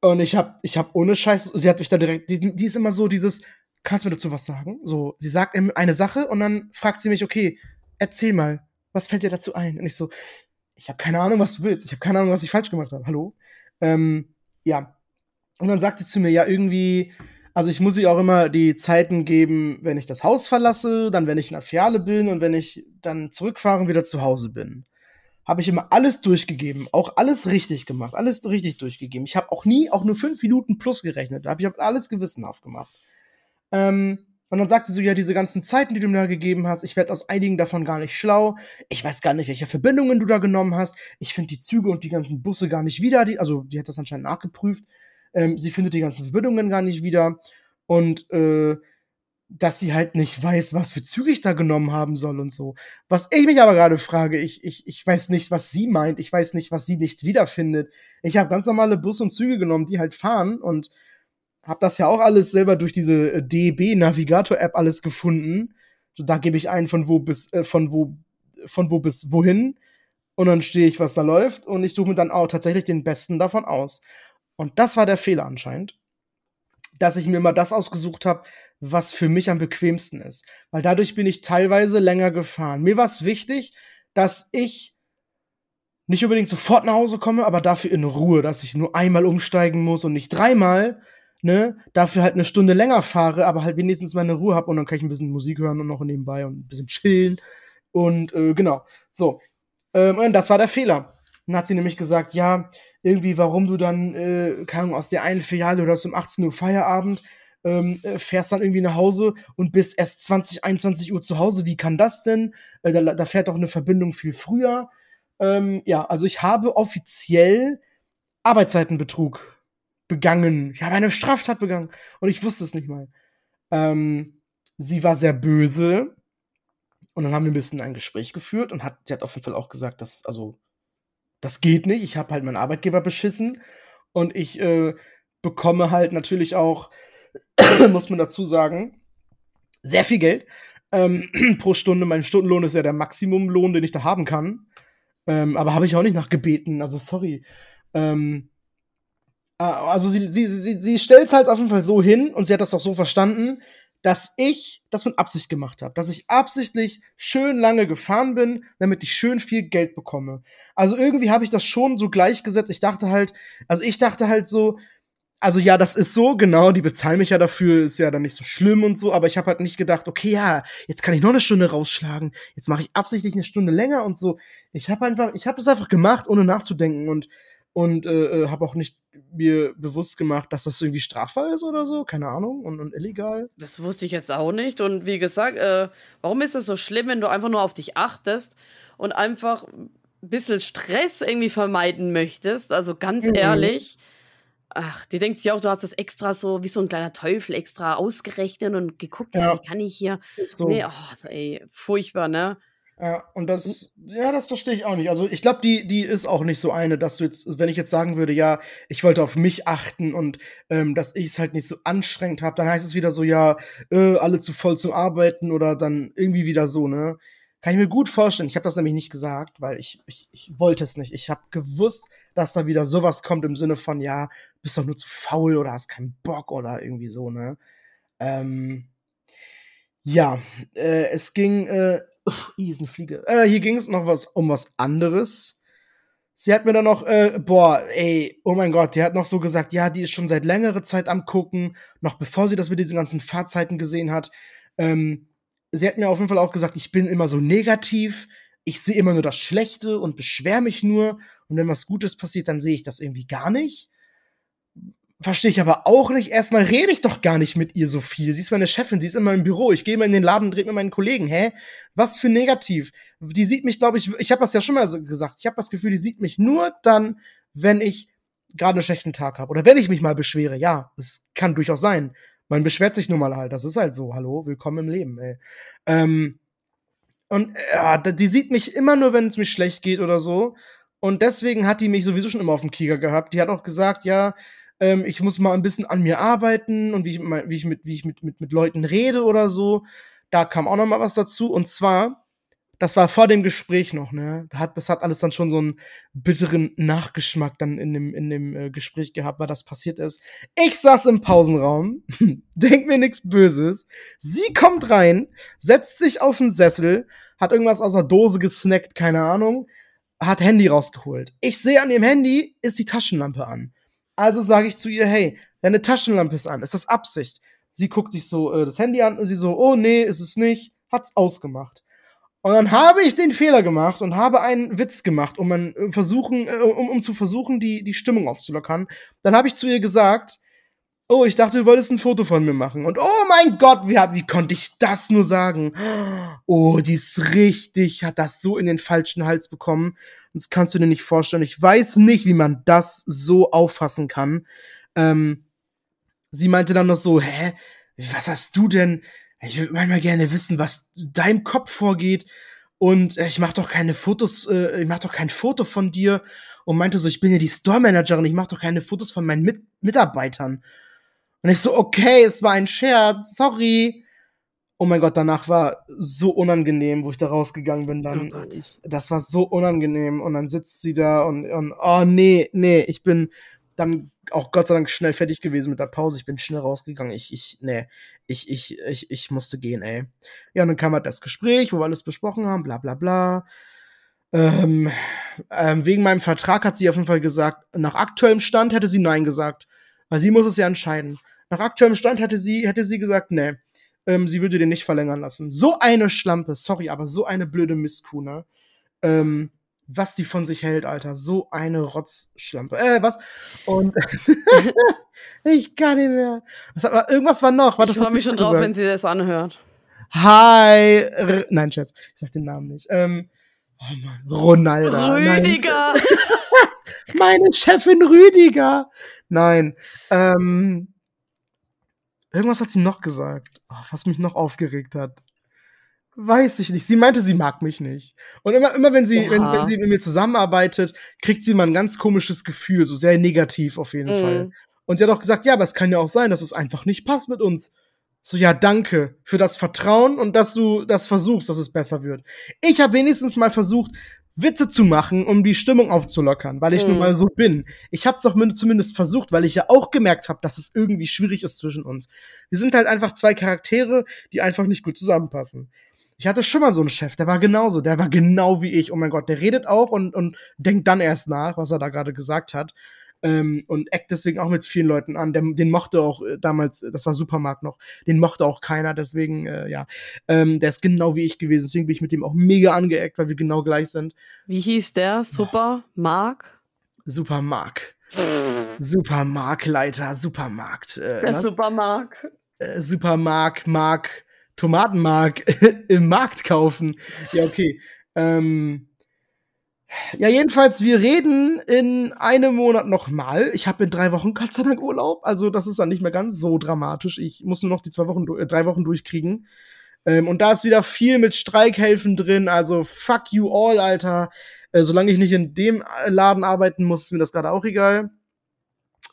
Und ich hab, ich hab ohne Scheiß, sie hat mich dann direkt, die, die ist immer so dieses, kannst du mir dazu was sagen? So, sie sagt eine Sache und dann fragt sie mich, okay, erzähl mal, was fällt dir dazu ein? Und ich so, ich habe keine Ahnung, was du willst. Ich habe keine Ahnung, was ich falsch gemacht habe. Hallo? Ähm, ja. Und dann sagt sie zu mir, ja, irgendwie, also ich muss ihr auch immer die Zeiten geben, wenn ich das Haus verlasse, dann wenn ich in der Filiale bin und wenn ich dann zurückfahre und wieder zu Hause bin. Habe ich immer alles durchgegeben, auch alles richtig gemacht, alles richtig durchgegeben. Ich habe auch nie auch nur fünf Minuten plus gerechnet. Ich habe alles gewissenhaft gemacht. Ähm, und dann sagt sie so, ja, diese ganzen Zeiten, die du mir da gegeben hast, ich werde aus einigen davon gar nicht schlau. Ich weiß gar nicht, welche Verbindungen du da genommen hast. Ich finde die Züge und die ganzen Busse gar nicht wieder. Die, also, die hat das anscheinend nachgeprüft. Ähm, sie findet die ganzen Verbindungen gar nicht wieder. Und äh, dass sie halt nicht weiß, was für Züge ich da genommen haben soll und so. Was ich mich aber gerade frage, ich, ich, ich weiß nicht, was sie meint. Ich weiß nicht, was sie nicht wiederfindet. Ich habe ganz normale Busse und Züge genommen, die halt fahren und habe das ja auch alles selber durch diese äh, DB Navigator App alles gefunden. So, da gebe ich ein von wo bis äh, von wo von wo bis wohin und dann stehe ich, was da läuft und ich suche mir dann auch tatsächlich den besten davon aus. Und das war der Fehler anscheinend. dass ich mir immer das ausgesucht habe, was für mich am bequemsten ist. Weil dadurch bin ich teilweise länger gefahren. Mir war es wichtig, dass ich nicht unbedingt sofort nach Hause komme, aber dafür in Ruhe, dass ich nur einmal umsteigen muss und nicht dreimal, ne, dafür halt eine Stunde länger fahre, aber halt wenigstens meine Ruhe habe und dann kann ich ein bisschen Musik hören und noch nebenbei und ein bisschen chillen. Und äh, genau, so. Ähm, und das war der Fehler. Dann hat sie nämlich gesagt, ja, irgendwie, warum du dann, äh, keine Ahnung, aus der einen Filiale oder aus um 18 Uhr Feierabend, ähm, äh, fährst dann irgendwie nach Hause und bist erst 20, 21 Uhr zu Hause. Wie kann das denn? Äh, da, da fährt doch eine Verbindung viel früher. Ähm, ja, also ich habe offiziell Arbeitszeitenbetrug begangen. Ich habe eine Straftat begangen und ich wusste es nicht mal. Ähm, sie war sehr böse und dann haben wir ein bisschen ein Gespräch geführt und hat, sie hat auf jeden Fall auch gesagt, dass, also, das geht nicht. Ich habe halt meinen Arbeitgeber beschissen und ich äh, bekomme halt natürlich auch, muss man dazu sagen, sehr viel Geld ähm, pro Stunde. Mein Stundenlohn ist ja der Maximumlohn, den ich da haben kann. Ähm, aber habe ich auch nicht nachgebeten, also sorry. Ähm, äh, also sie, sie, sie, sie stellt es halt auf jeden Fall so hin und sie hat das auch so verstanden, dass ich das mit Absicht gemacht habe. Dass ich absichtlich schön lange gefahren bin, damit ich schön viel Geld bekomme. Also irgendwie habe ich das schon so gleichgesetzt. Ich dachte halt, also ich dachte halt so, also ja, das ist so, genau, die bezahlen mich ja dafür, ist ja dann nicht so schlimm und so, aber ich habe halt nicht gedacht, okay, ja, jetzt kann ich noch eine Stunde rausschlagen, jetzt mache ich absichtlich eine Stunde länger und so. Ich habe einfach, ich habe das einfach gemacht, ohne nachzudenken und und äh, äh habe auch nicht mir bewusst gemacht, dass das irgendwie strafbar ist oder so, keine Ahnung, und, und illegal. Das wusste ich jetzt auch nicht und wie gesagt, äh, warum ist das so schlimm, wenn du einfach nur auf dich achtest und einfach ein bisschen Stress irgendwie vermeiden möchtest? Also ganz mhm. ehrlich, Ach, die denkt sich auch, du hast das extra so wie so ein kleiner Teufel extra ausgerechnet und geguckt, ja. wie kann ich hier. So. Nee, oh, ey, furchtbar, ne? Ja, und das, ja, das verstehe ich auch nicht. Also ich glaube, die, die ist auch nicht so eine, dass du jetzt, wenn ich jetzt sagen würde, ja, ich wollte auf mich achten und ähm, dass ich es halt nicht so anstrengend habe, dann heißt es wieder so, ja, äh, alle zu voll zu arbeiten oder dann irgendwie wieder so, ne? Kann ich mir gut vorstellen. Ich habe das nämlich nicht gesagt, weil ich, ich, ich wollte es nicht. Ich habe gewusst, dass da wieder sowas kommt im Sinne von, ja, bist doch nur zu faul oder hast keinen Bock oder irgendwie so, ne? Ähm, ja, äh, es ging, äh, uff, hier ist eine Fliege. Äh, hier ging es noch was um was anderes. Sie hat mir dann noch, äh, boah, ey, oh mein Gott, die hat noch so gesagt, ja, die ist schon seit längerer Zeit am gucken, noch bevor sie das mit diesen ganzen Fahrzeiten gesehen hat. Ähm, sie hat mir auf jeden Fall auch gesagt, ich bin immer so negativ, ich sehe immer nur das Schlechte und beschwere mich nur. Und wenn was Gutes passiert, dann sehe ich das irgendwie gar nicht. Verstehe ich aber auch nicht. Erstmal rede ich doch gar nicht mit ihr so viel. Sie ist meine Chefin, sie ist immer im Büro. Ich gehe mal in den Laden und rede mit meinen Kollegen. Hä? Was für negativ. Die sieht mich, glaube ich, ich habe das ja schon mal gesagt. Ich habe das Gefühl, die sieht mich nur dann, wenn ich gerade einen schlechten Tag habe. Oder wenn ich mich mal beschwere. Ja, das kann durchaus sein. Man beschwert sich nun mal halt. Das ist halt so. Hallo, willkommen im Leben, ey. Ähm, und ja, die sieht mich immer nur, wenn es mir schlecht geht oder so. Und deswegen hat die mich sowieso schon immer auf dem Kieger gehabt. Die hat auch gesagt, ja, ähm, ich muss mal ein bisschen an mir arbeiten und wie ich, wie ich, mit, wie ich mit, mit, mit Leuten rede oder so. Da kam auch noch mal was dazu. Und zwar das war vor dem Gespräch noch, ne? Das hat alles dann schon so einen bitteren Nachgeschmack dann in dem, in dem äh, Gespräch gehabt, weil das passiert ist. Ich saß im Pausenraum, denk mir nichts Böses. Sie kommt rein, setzt sich auf den Sessel, hat irgendwas aus der Dose gesnackt, keine Ahnung, hat Handy rausgeholt. Ich sehe an ihrem Handy ist die Taschenlampe an. Also sage ich zu ihr, hey, deine Taschenlampe ist an, ist das Absicht? Sie guckt sich so äh, das Handy an und sie so, oh nee, ist es nicht, hat's ausgemacht. Und dann habe ich den Fehler gemacht und habe einen Witz gemacht, um, man äh, versuchen, äh, um, um zu versuchen, die, die Stimmung aufzulockern. Dann habe ich zu ihr gesagt, oh, ich dachte, du wolltest ein Foto von mir machen. Und oh mein Gott, wie, wie konnte ich das nur sagen? Oh, die ist richtig, hat das so in den falschen Hals bekommen. Das kannst du dir nicht vorstellen. Ich weiß nicht, wie man das so auffassen kann. Ähm, sie meinte dann noch so, hä, was hast du denn? ich würde manchmal gerne wissen, was deinem Kopf vorgeht. Und äh, ich mache doch keine Fotos, äh, ich mache doch kein Foto von dir. Und meinte so, ich bin ja die Store Managerin, ich mache doch keine Fotos von meinen Mit Mitarbeitern. Und ich so, okay, es war ein Scherz, sorry. Oh mein Gott, danach war so unangenehm, wo ich da rausgegangen bin. Dann, oh ich, das war so unangenehm. Und dann sitzt sie da und, und oh nee, nee, ich bin dann auch Gott sei Dank schnell fertig gewesen mit der Pause. Ich bin schnell rausgegangen. Ich, ich, nee, ich, ich, ich, ich musste gehen, ey. Ja, und dann kam halt das Gespräch, wo wir alles besprochen haben, bla bla bla. Ähm, ähm, wegen meinem Vertrag hat sie auf jeden Fall gesagt, nach aktuellem Stand hätte sie Nein gesagt. Weil sie muss es ja entscheiden. Nach aktuellem Stand hätte sie, hätte sie gesagt, nee, ähm, sie würde den nicht verlängern lassen. So eine Schlampe, sorry, aber so eine blöde Mistkuh, ne? Ähm, was die von sich hält, Alter. So eine Rotzschlampe. Äh, was? Und ich kann nicht mehr. Was, aber irgendwas war noch. War ich freue mich schon drauf, wenn sie das anhört. Hi. R Nein, Schatz. Ich sag den Namen nicht. Ähm, oh Mann. Ronaldo. Rüdiger. Meine Chefin Rüdiger. Nein. Ähm, irgendwas hat sie noch gesagt, oh, was mich noch aufgeregt hat. Weiß ich nicht. Sie meinte, sie mag mich nicht. Und immer, immer wenn sie, wenn, wenn, sie mit mir zusammenarbeitet, kriegt sie mal ein ganz komisches Gefühl, so sehr negativ auf jeden mm. Fall. Und sie hat auch gesagt, ja, aber es kann ja auch sein, dass es einfach nicht passt mit uns. So, ja, danke für das Vertrauen und dass du das versuchst, dass es besser wird. Ich habe wenigstens mal versucht, Witze zu machen, um die Stimmung aufzulockern, weil ich mm. nun mal so bin. Ich habe es doch zumindest versucht, weil ich ja auch gemerkt habe, dass es irgendwie schwierig ist zwischen uns. Wir sind halt einfach zwei Charaktere, die einfach nicht gut zusammenpassen. Ich hatte schon mal so einen Chef, der war genauso, der war genau wie ich. Oh mein Gott, der redet auch und, und denkt dann erst nach, was er da gerade gesagt hat. Ähm, und eckt deswegen auch mit vielen Leuten an. Der, den mochte auch äh, damals, das war Supermarkt noch, den mochte auch keiner, deswegen, äh, ja. Ähm, der ist genau wie ich gewesen, deswegen bin ich mit dem auch mega angeeckt, weil wir genau gleich sind. Wie hieß der? Supermarkt? Supermarkt. Supermarktleiter, Supermarkt. Äh, der Supermarkt. Äh, Supermarkt, Mark. Tomatenmark im Markt kaufen. Ja, okay. Ähm, ja, jedenfalls, wir reden in einem Monat nochmal. Ich habe in drei Wochen Gott sei Dank Urlaub, also das ist dann nicht mehr ganz so dramatisch. Ich muss nur noch die zwei Wochen, äh, drei Wochen durchkriegen. Ähm, und da ist wieder viel mit Streikhelfen drin, also fuck you all, Alter. Äh, solange ich nicht in dem Laden arbeiten muss, ist mir das gerade auch egal.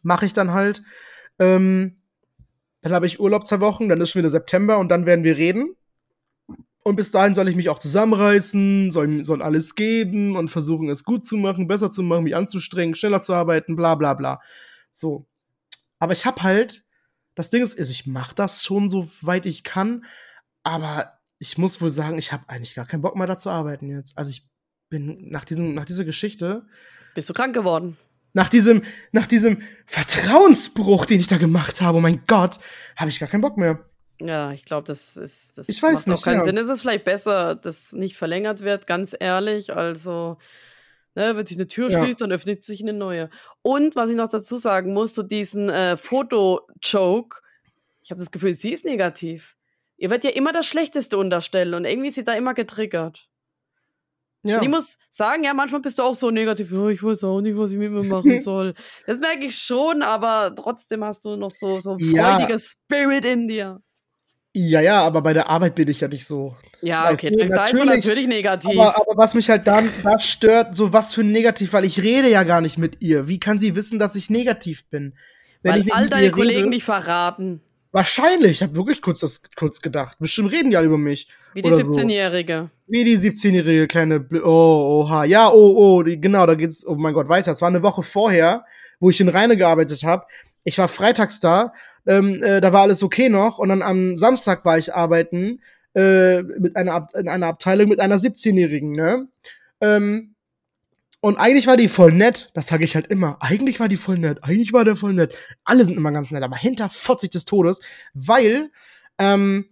Mache ich dann halt. Ähm, dann habe ich Urlaub zwei Wochen, dann ist schon wieder September und dann werden wir reden. Und bis dahin soll ich mich auch zusammenreißen, soll, soll alles geben und versuchen, es gut zu machen, besser zu machen, mich anzustrengen, schneller zu arbeiten, bla bla bla. So. Aber ich habe halt, das Ding ist, also ich mache das schon so weit ich kann, aber ich muss wohl sagen, ich habe eigentlich gar keinen Bock mehr da zu arbeiten jetzt. Also ich bin nach, diesem, nach dieser Geschichte. Bist du krank geworden? Nach diesem, nach diesem Vertrauensbruch, den ich da gemacht habe, oh mein Gott, habe ich gar keinen Bock mehr. Ja, ich glaube, das ist. Das ich weiß macht nicht. keinen ja. Sinn. Es ist vielleicht besser, dass nicht verlängert wird, ganz ehrlich. Also, ne, wenn sich eine Tür Ja. schließt, dann öffnet sich eine neue. Und was ich noch dazu sagen muss, zu diesen äh, Foto-Joke, ich habe das Gefühl, sie ist negativ. Ihr werdet ja immer das Schlechteste unterstellen und irgendwie ist sie da immer getriggert. Ja. Und ich muss sagen, ja, manchmal bist du auch so negativ, ja, ich weiß auch nicht, was ich mit mir machen soll. das merke ich schon, aber trotzdem hast du noch so, so Ja. freudiges Spirit in dir. Ja, ja, aber bei der Arbeit bin ich ja nicht so. Ja, okay, du, da ist man natürlich, natürlich negativ. Aber, aber was mich halt dann da stört, so was für negativ, weil ich rede ja gar nicht mit ihr. Wie kann sie wissen, dass ich negativ bin? Wenn weil ich all deine Kollegen rede, dich verraten. Wahrscheinlich, ich habe wirklich kurz das kurz gedacht. Bestimmt reden die alle über mich. Wie die oder so. 17-Jährige. Wie die 17-jährige kleine Bl Oh, oha. Ja, oh, oh, die, genau, da geht's, oh mein Gott, weiter. Es war eine Woche vorher, wo ich in Rheine gearbeitet habe. Ich war freitags da, ähm, äh, da war alles okay noch. Und dann am Samstag war ich arbeiten äh, mit einer Ab in einer Abteilung mit einer 17-Jährigen, ne? Ähm, und eigentlich war die voll nett, das sage ich halt immer. Eigentlich war die voll nett, eigentlich war der voll nett. Alle sind immer ganz nett, aber hinter 40 des Todes, weil ähm,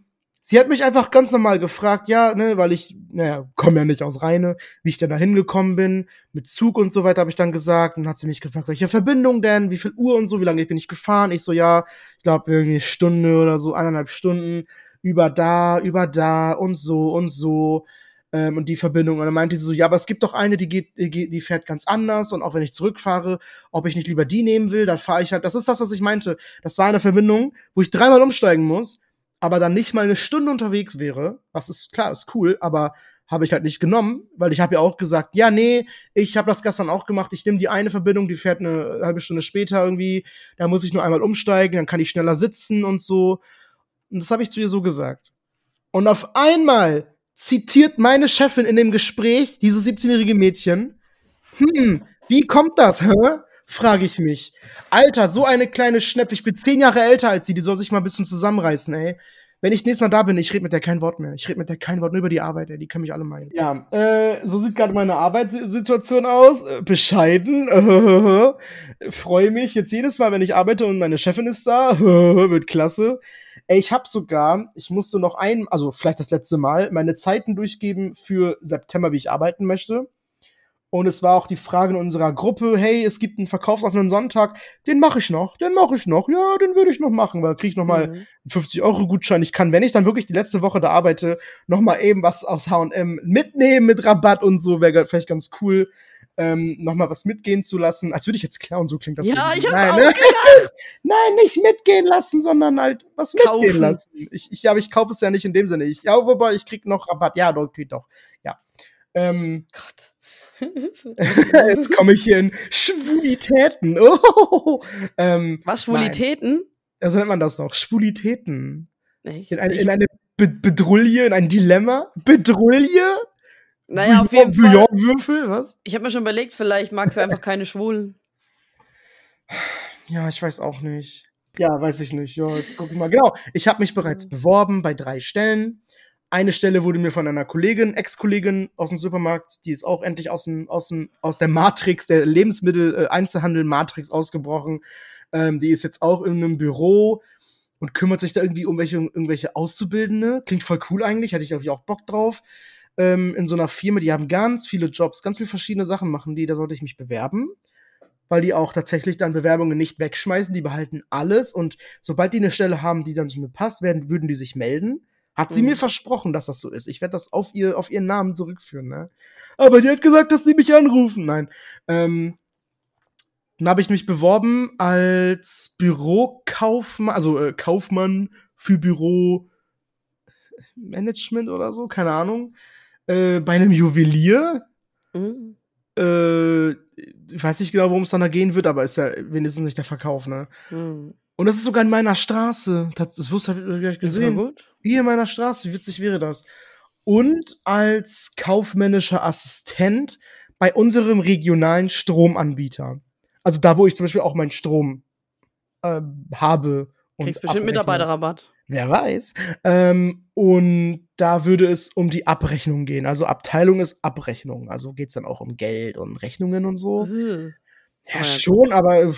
sie hat mich einfach ganz normal gefragt, ja, ne, weil ich, naja, komme ja nicht aus Rheine, wie ich denn da hingekommen bin, mit Zug und so weiter habe ich dann gesagt. Und dann hat sie mich gefragt, welche Verbindung denn, wie viel Uhr und so, wie lange bin ich gefahren. Ich so, ja, ich glaube irgendwie eine Stunde oder so, eineinhalb Stunden, über da, über da und so und so ähm, und die Verbindung. Und dann meinte sie so, ja, aber es gibt doch eine, die geht, die, die fährt ganz anders und auch wenn ich zurückfahre, ob ich nicht lieber die nehmen will, dann fahre ich halt. Das ist das, was ich meinte. Das war eine Verbindung, wo ich dreimal umsteigen muss, aber dann nicht mal eine Stunde unterwegs wäre. Was ist klar, ist cool, aber habe ich halt nicht genommen, weil ich habe ja auch gesagt, ja, nee, ich habe das gestern auch gemacht. Ich nehme die eine Verbindung, die fährt eine halbe Stunde später irgendwie. Da muss ich nur einmal umsteigen, dann kann ich schneller sitzen und so. Und das habe ich zu ihr so gesagt. Und auf einmal zitiert meine Chefin in dem Gespräch dieses 17-jährige Mädchen. Hm, wie kommt das, hä? Frage ich mich. Alter, so eine kleine Schnepfe. Ich bin zehn Jahre älter als sie. Die soll sich mal ein bisschen zusammenreißen, ey. Wenn ich nächstes Mal da bin, ich rede mit der kein Wort mehr. Ich rede mit der kein Wort nur über die Arbeit, ey. Die können mich alle meinen. Ja, äh, so sieht gerade meine Arbeitssituation aus. Äh, bescheiden. Freue mich jetzt jedes Mal, wenn ich arbeite und meine Chefin ist da. Wird klasse. Ey, ich habe sogar, ich musste noch ein, also vielleicht das letzte Mal, meine Zeiten durchgeben für September, wie ich arbeiten möchte. Und es war auch die Frage in unserer Gruppe, hey, es gibt einen verkaufsoffenen Sonntag, den mache ich noch, den mache ich noch, ja, den würde ich noch machen, weil kriege ich noch mal mhm. 50 Euro Gutschein. Ich kann, wenn ich dann wirklich die letzte Woche da arbeite, noch mal eben was aus H&M mitnehmen mit Rabatt und so, wäre vielleicht ganz cool, ähm, noch mal was mitgehen zu lassen. Als würde ich jetzt klauen, so klingt das. Ja, ich hab's Nein, auch ne? gedacht. Nein, nicht mitgehen lassen, sondern halt was Kaufen. mitgehen lassen. Ich, ich, aber ich kaufe es ja nicht in dem Sinne. Ich, ja, wobei ich krieg noch Rabatt. Ja, doch, geht doch. Ja. Ähm, Gott. Jetzt komme ich hier in Schwulitäten. Oh, ähm, Was, Schwulitäten? Nein. Ja, so nennt man das doch. Schwulitäten. Ich- In, ein, in eine Be Bedrulle, in ein Dilemma. Bedrulle? naja, auf jeden Fall. Bouillonwürfel, was? Ich habe mir schon überlegt, vielleicht magst du einfach keine Schwulen. Ja, ich weiß auch nicht. Ja, weiß ich nicht. Ja, guck mal. Genau. Ich habe mich bereits beworben bei drei Stellen. Eine Stelle wurde mir von einer Kollegin, Ex-Kollegin aus dem Supermarkt, die ist auch endlich aus dem, aus dem, aus der Matrix, der Lebensmittel-Einzelhandel-Matrix ausgebrochen. Ähm, die ist jetzt auch in einem Büro und kümmert sich da irgendwie um welche, irgendwelche Auszubildende. Klingt voll cool eigentlich, hätte ich, glaube ich, auch Bock drauf. Ähm, in so einer Firma, die haben ganz viele Jobs, ganz viele verschiedene Sachen machen die, da sollte ich mich bewerben weil die auch tatsächlich dann Bewerbungen nicht wegschmeißen, die behalten alles und sobald die eine Stelle haben, die dann zu mir passt, werden, würden die sich melden. Hat sie Mhm. mir versprochen, dass das so ist. Ich werde das auf, ihr, auf ihren Namen zurückführen, ne? Aber die hat gesagt, dass sie mich anrufen. Nein. Ähm, dann habe ich mich beworben als Bürokaufmann, also äh, Kaufmann für Büromanagement oder so, keine Ahnung. Äh, bei einem Juwelier Mhm. äh, ich weiß nicht genau, worum es dann da gehen wird, aber ist ja wenigstens nicht der Verkauf, ne? Mhm. Und das ist sogar in meiner Straße. Das, das wusste ich hab ich Das war gesehen. Hier in meiner Straße, wie witzig wäre das? Und als kaufmännischer Assistent bei unserem regionalen Stromanbieter. Also da, wo ich zum Beispiel auch meinen Strom ähm, habe. und Kriegst bestimmt abrechne. Mitarbeiterrabatt. Wer weiß. Ähm, und da würde es um die Abrechnung gehen. Also Abteilung ist Abrechnung. Also geht es dann auch um Geld und Rechnungen und so. Mhm. Ja, Ja, schon, aber äh,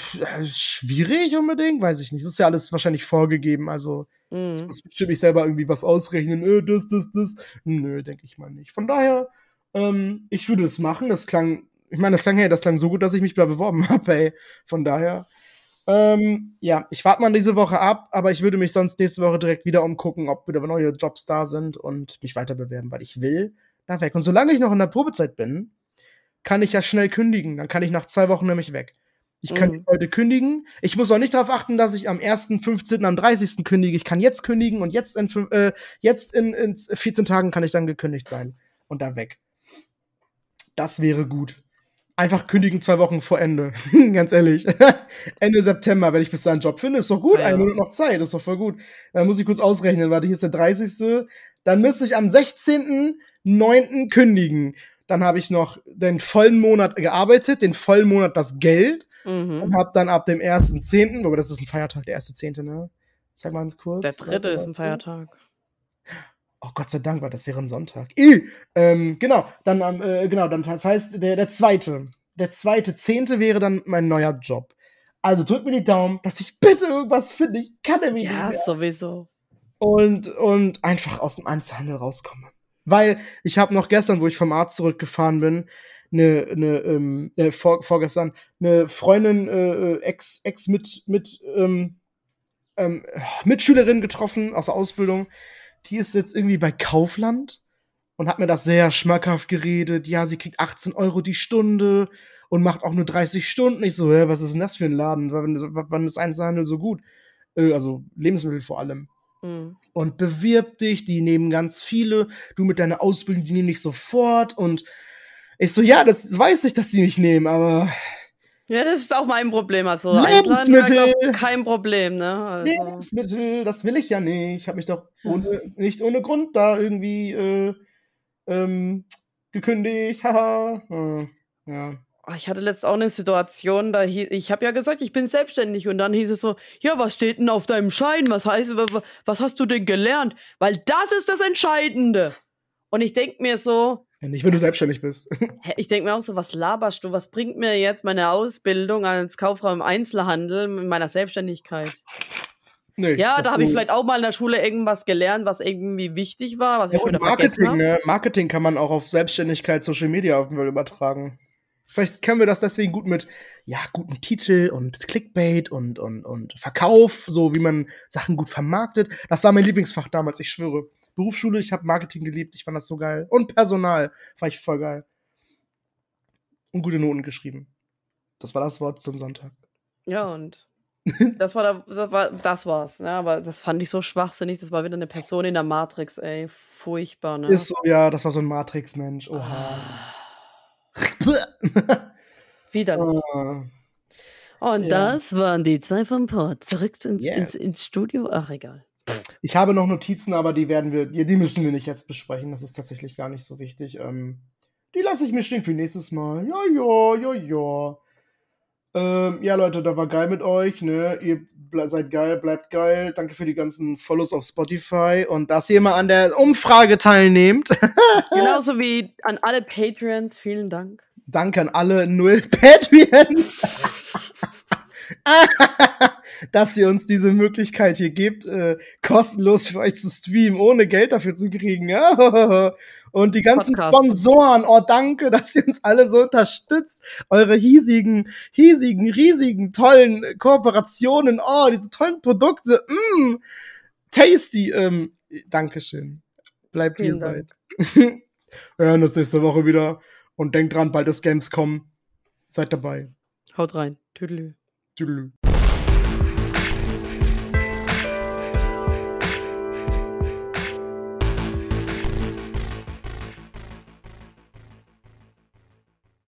schwierig unbedingt, weiß ich nicht. Das ist ja alles wahrscheinlich vorgegeben. Also Mhm. muss bestimmt nicht selber irgendwie was ausrechnen. Äh, das, das, das. Nö, denke ich mal nicht. Von daher, ähm, ich würde es machen. Das klang, ich meine, das klang, hey, das klang so gut, dass ich mich da beworben habe, ey. Von daher, ähm, ja, ich warte mal diese Woche ab, aber ich würde mich sonst nächste Woche direkt wieder umgucken, ob wieder neue Jobs da sind und mich weiter bewerben, weil ich will da weg. Und solange ich noch in der Probezeit bin, kann ich ja schnell kündigen. Dann kann ich nach zwei Wochen nämlich weg. Ich kann Mhm. heute kündigen. Ich muss auch nicht darauf achten, dass ich am 1., 15., am 30. kündige. Ich kann jetzt kündigen und jetzt in, äh, jetzt in, in 14 Tagen kann ich dann gekündigt sein und da weg. Das wäre gut. Einfach kündigen zwei Wochen vor Ende. Ganz ehrlich. Ende September, wenn ich bis dahin einen Job finde, ist doch gut. Ja. Ein Monat noch Zeit, ist doch voll gut. Dann muss ich kurz ausrechnen. Warte, hier ist der 30. Dann müsste ich am 16.09. kündigen. Dann habe ich noch den vollen Monat gearbeitet, den vollen Monat das Geld Mhm. und habe dann ab dem 1.10., aber das ist ein Feiertag, der 1.10., ne? Zeig mal ganz kurz. Der dritte ist ein Feiertag. Oh Gott sei Dank war das wäre ein Sonntag. Ih, ähm, genau, dann am, äh, genau, dann das heißt der der zweite, der zweite zehnte wäre dann mein neuer Job. Also drück mir die Daumen, dass ich bitte irgendwas finde. Ich kann nämlich Ja, nicht mehr. sowieso. und und einfach aus dem Einzelhandel rauskomme. Weil ich habe noch gestern, wo ich vom Arzt zurückgefahren bin, eine eine ähm, äh, vor, vorgestern eine Freundin äh, äh, ex ex mit mit ähm, ähm, Mitschülerin getroffen aus der Ausbildung. Die ist jetzt irgendwie bei Kaufland und hat mir das sehr schmackhaft geredet. Ja, sie kriegt 18 Euro die Stunde und macht auch nur 30 Stunden. Ich so, hä, was ist denn das für ein Laden? Wann, wann ist Einzelhandel so gut? Äh, also Lebensmittel vor allem Mhm. und bewirb dich, die nehmen ganz viele, du mit deiner Ausbildung, die nehmen dich sofort und ich so, ja, das weiß ich, dass die nicht nehmen, aber Ja, das ist auch mein Problem. Also Lebensmittel. Glaub, kein Problem, ne? Also, Lebensmittel, das will ich ja nicht. Ich habe mich doch ohne, nicht ohne Grund da irgendwie äh, ähm, gekündigt, haha. Äh, ja. Oh, ich hatte letztens auch eine Situation, da hie- ich habe ja gesagt, ich bin selbstständig und dann hieß es so, ja, was steht denn auf deinem Schein? Was heißt, wa- wa- was hast du denn gelernt? Weil das ist das Entscheidende. Und ich denk mir so, Ja, nicht, wenn du selbstständig bist. ich denk mir auch so, was laberst du? Was bringt mir jetzt meine Ausbildung als Kauffrau im Einzelhandel mit meiner Selbstständigkeit? nee, Ja, da habe ich vielleicht auch mal in der Schule irgendwas gelernt, was irgendwie wichtig war, was Ja, ich schon Marketing, ne? Marketing kann man auch auf Selbstständigkeit, Social Media auf jeden Fall übertragen. Vielleicht können wir das deswegen gut mit, ja, guten Titel und Clickbait und, und, und Verkauf, so wie man Sachen gut vermarktet. Das war mein Lieblingsfach damals, ich schwöre. Berufsschule, ich habe Marketing geliebt, ich fand das so geil. Und Personal, fand ich voll geil. Und gute Noten geschrieben. Das war das Wort zum Sonntag. Ja, und das war, da, das war das war's. Ja, aber das fand ich so schwachsinnig. Das war wieder eine Person in der Matrix, ey. Furchtbar, ne? Ist so, ja, das war so ein Matrix-Mensch. Oha. Ah, wieder. Ah. Und ja. das waren die zwei vom Port. Zurück ins, Yes. ins, ins Studio. Ach, egal. Ich habe noch Notizen, aber die werden wir, die, die müssen wir nicht jetzt besprechen. Das ist tatsächlich gar nicht so wichtig. Ähm, die lasse ich mir stehen für nächstes Mal. Ja, ja, ja, ja. Ähm, ja, Leute, da war geil mit euch, ne? Ihr seid geil, bleibt geil. Danke für die ganzen Follows auf Spotify und dass ihr mal an der Umfrage teilnehmt. Genauso wie an alle Patreons. Vielen Dank. Danke an alle null Patreons. dass ihr uns diese Möglichkeit hier gebt, äh, kostenlos für euch zu streamen, ohne Geld dafür zu kriegen. Ja? Und die ganzen Podcast. Sponsoren, oh danke, dass ihr uns alle so unterstützt. Eure hiesigen, hiesigen, riesigen, tollen Kooperationen, oh, diese tollen Produkte, mm, tasty. Ähm, Dankeschön. Bleibt Dank. seid. Wir hören uns nächste Woche wieder. Und denkt dran, bald ist Gamescom. Seid dabei. Haut rein. Tüdelü. Tüdelü.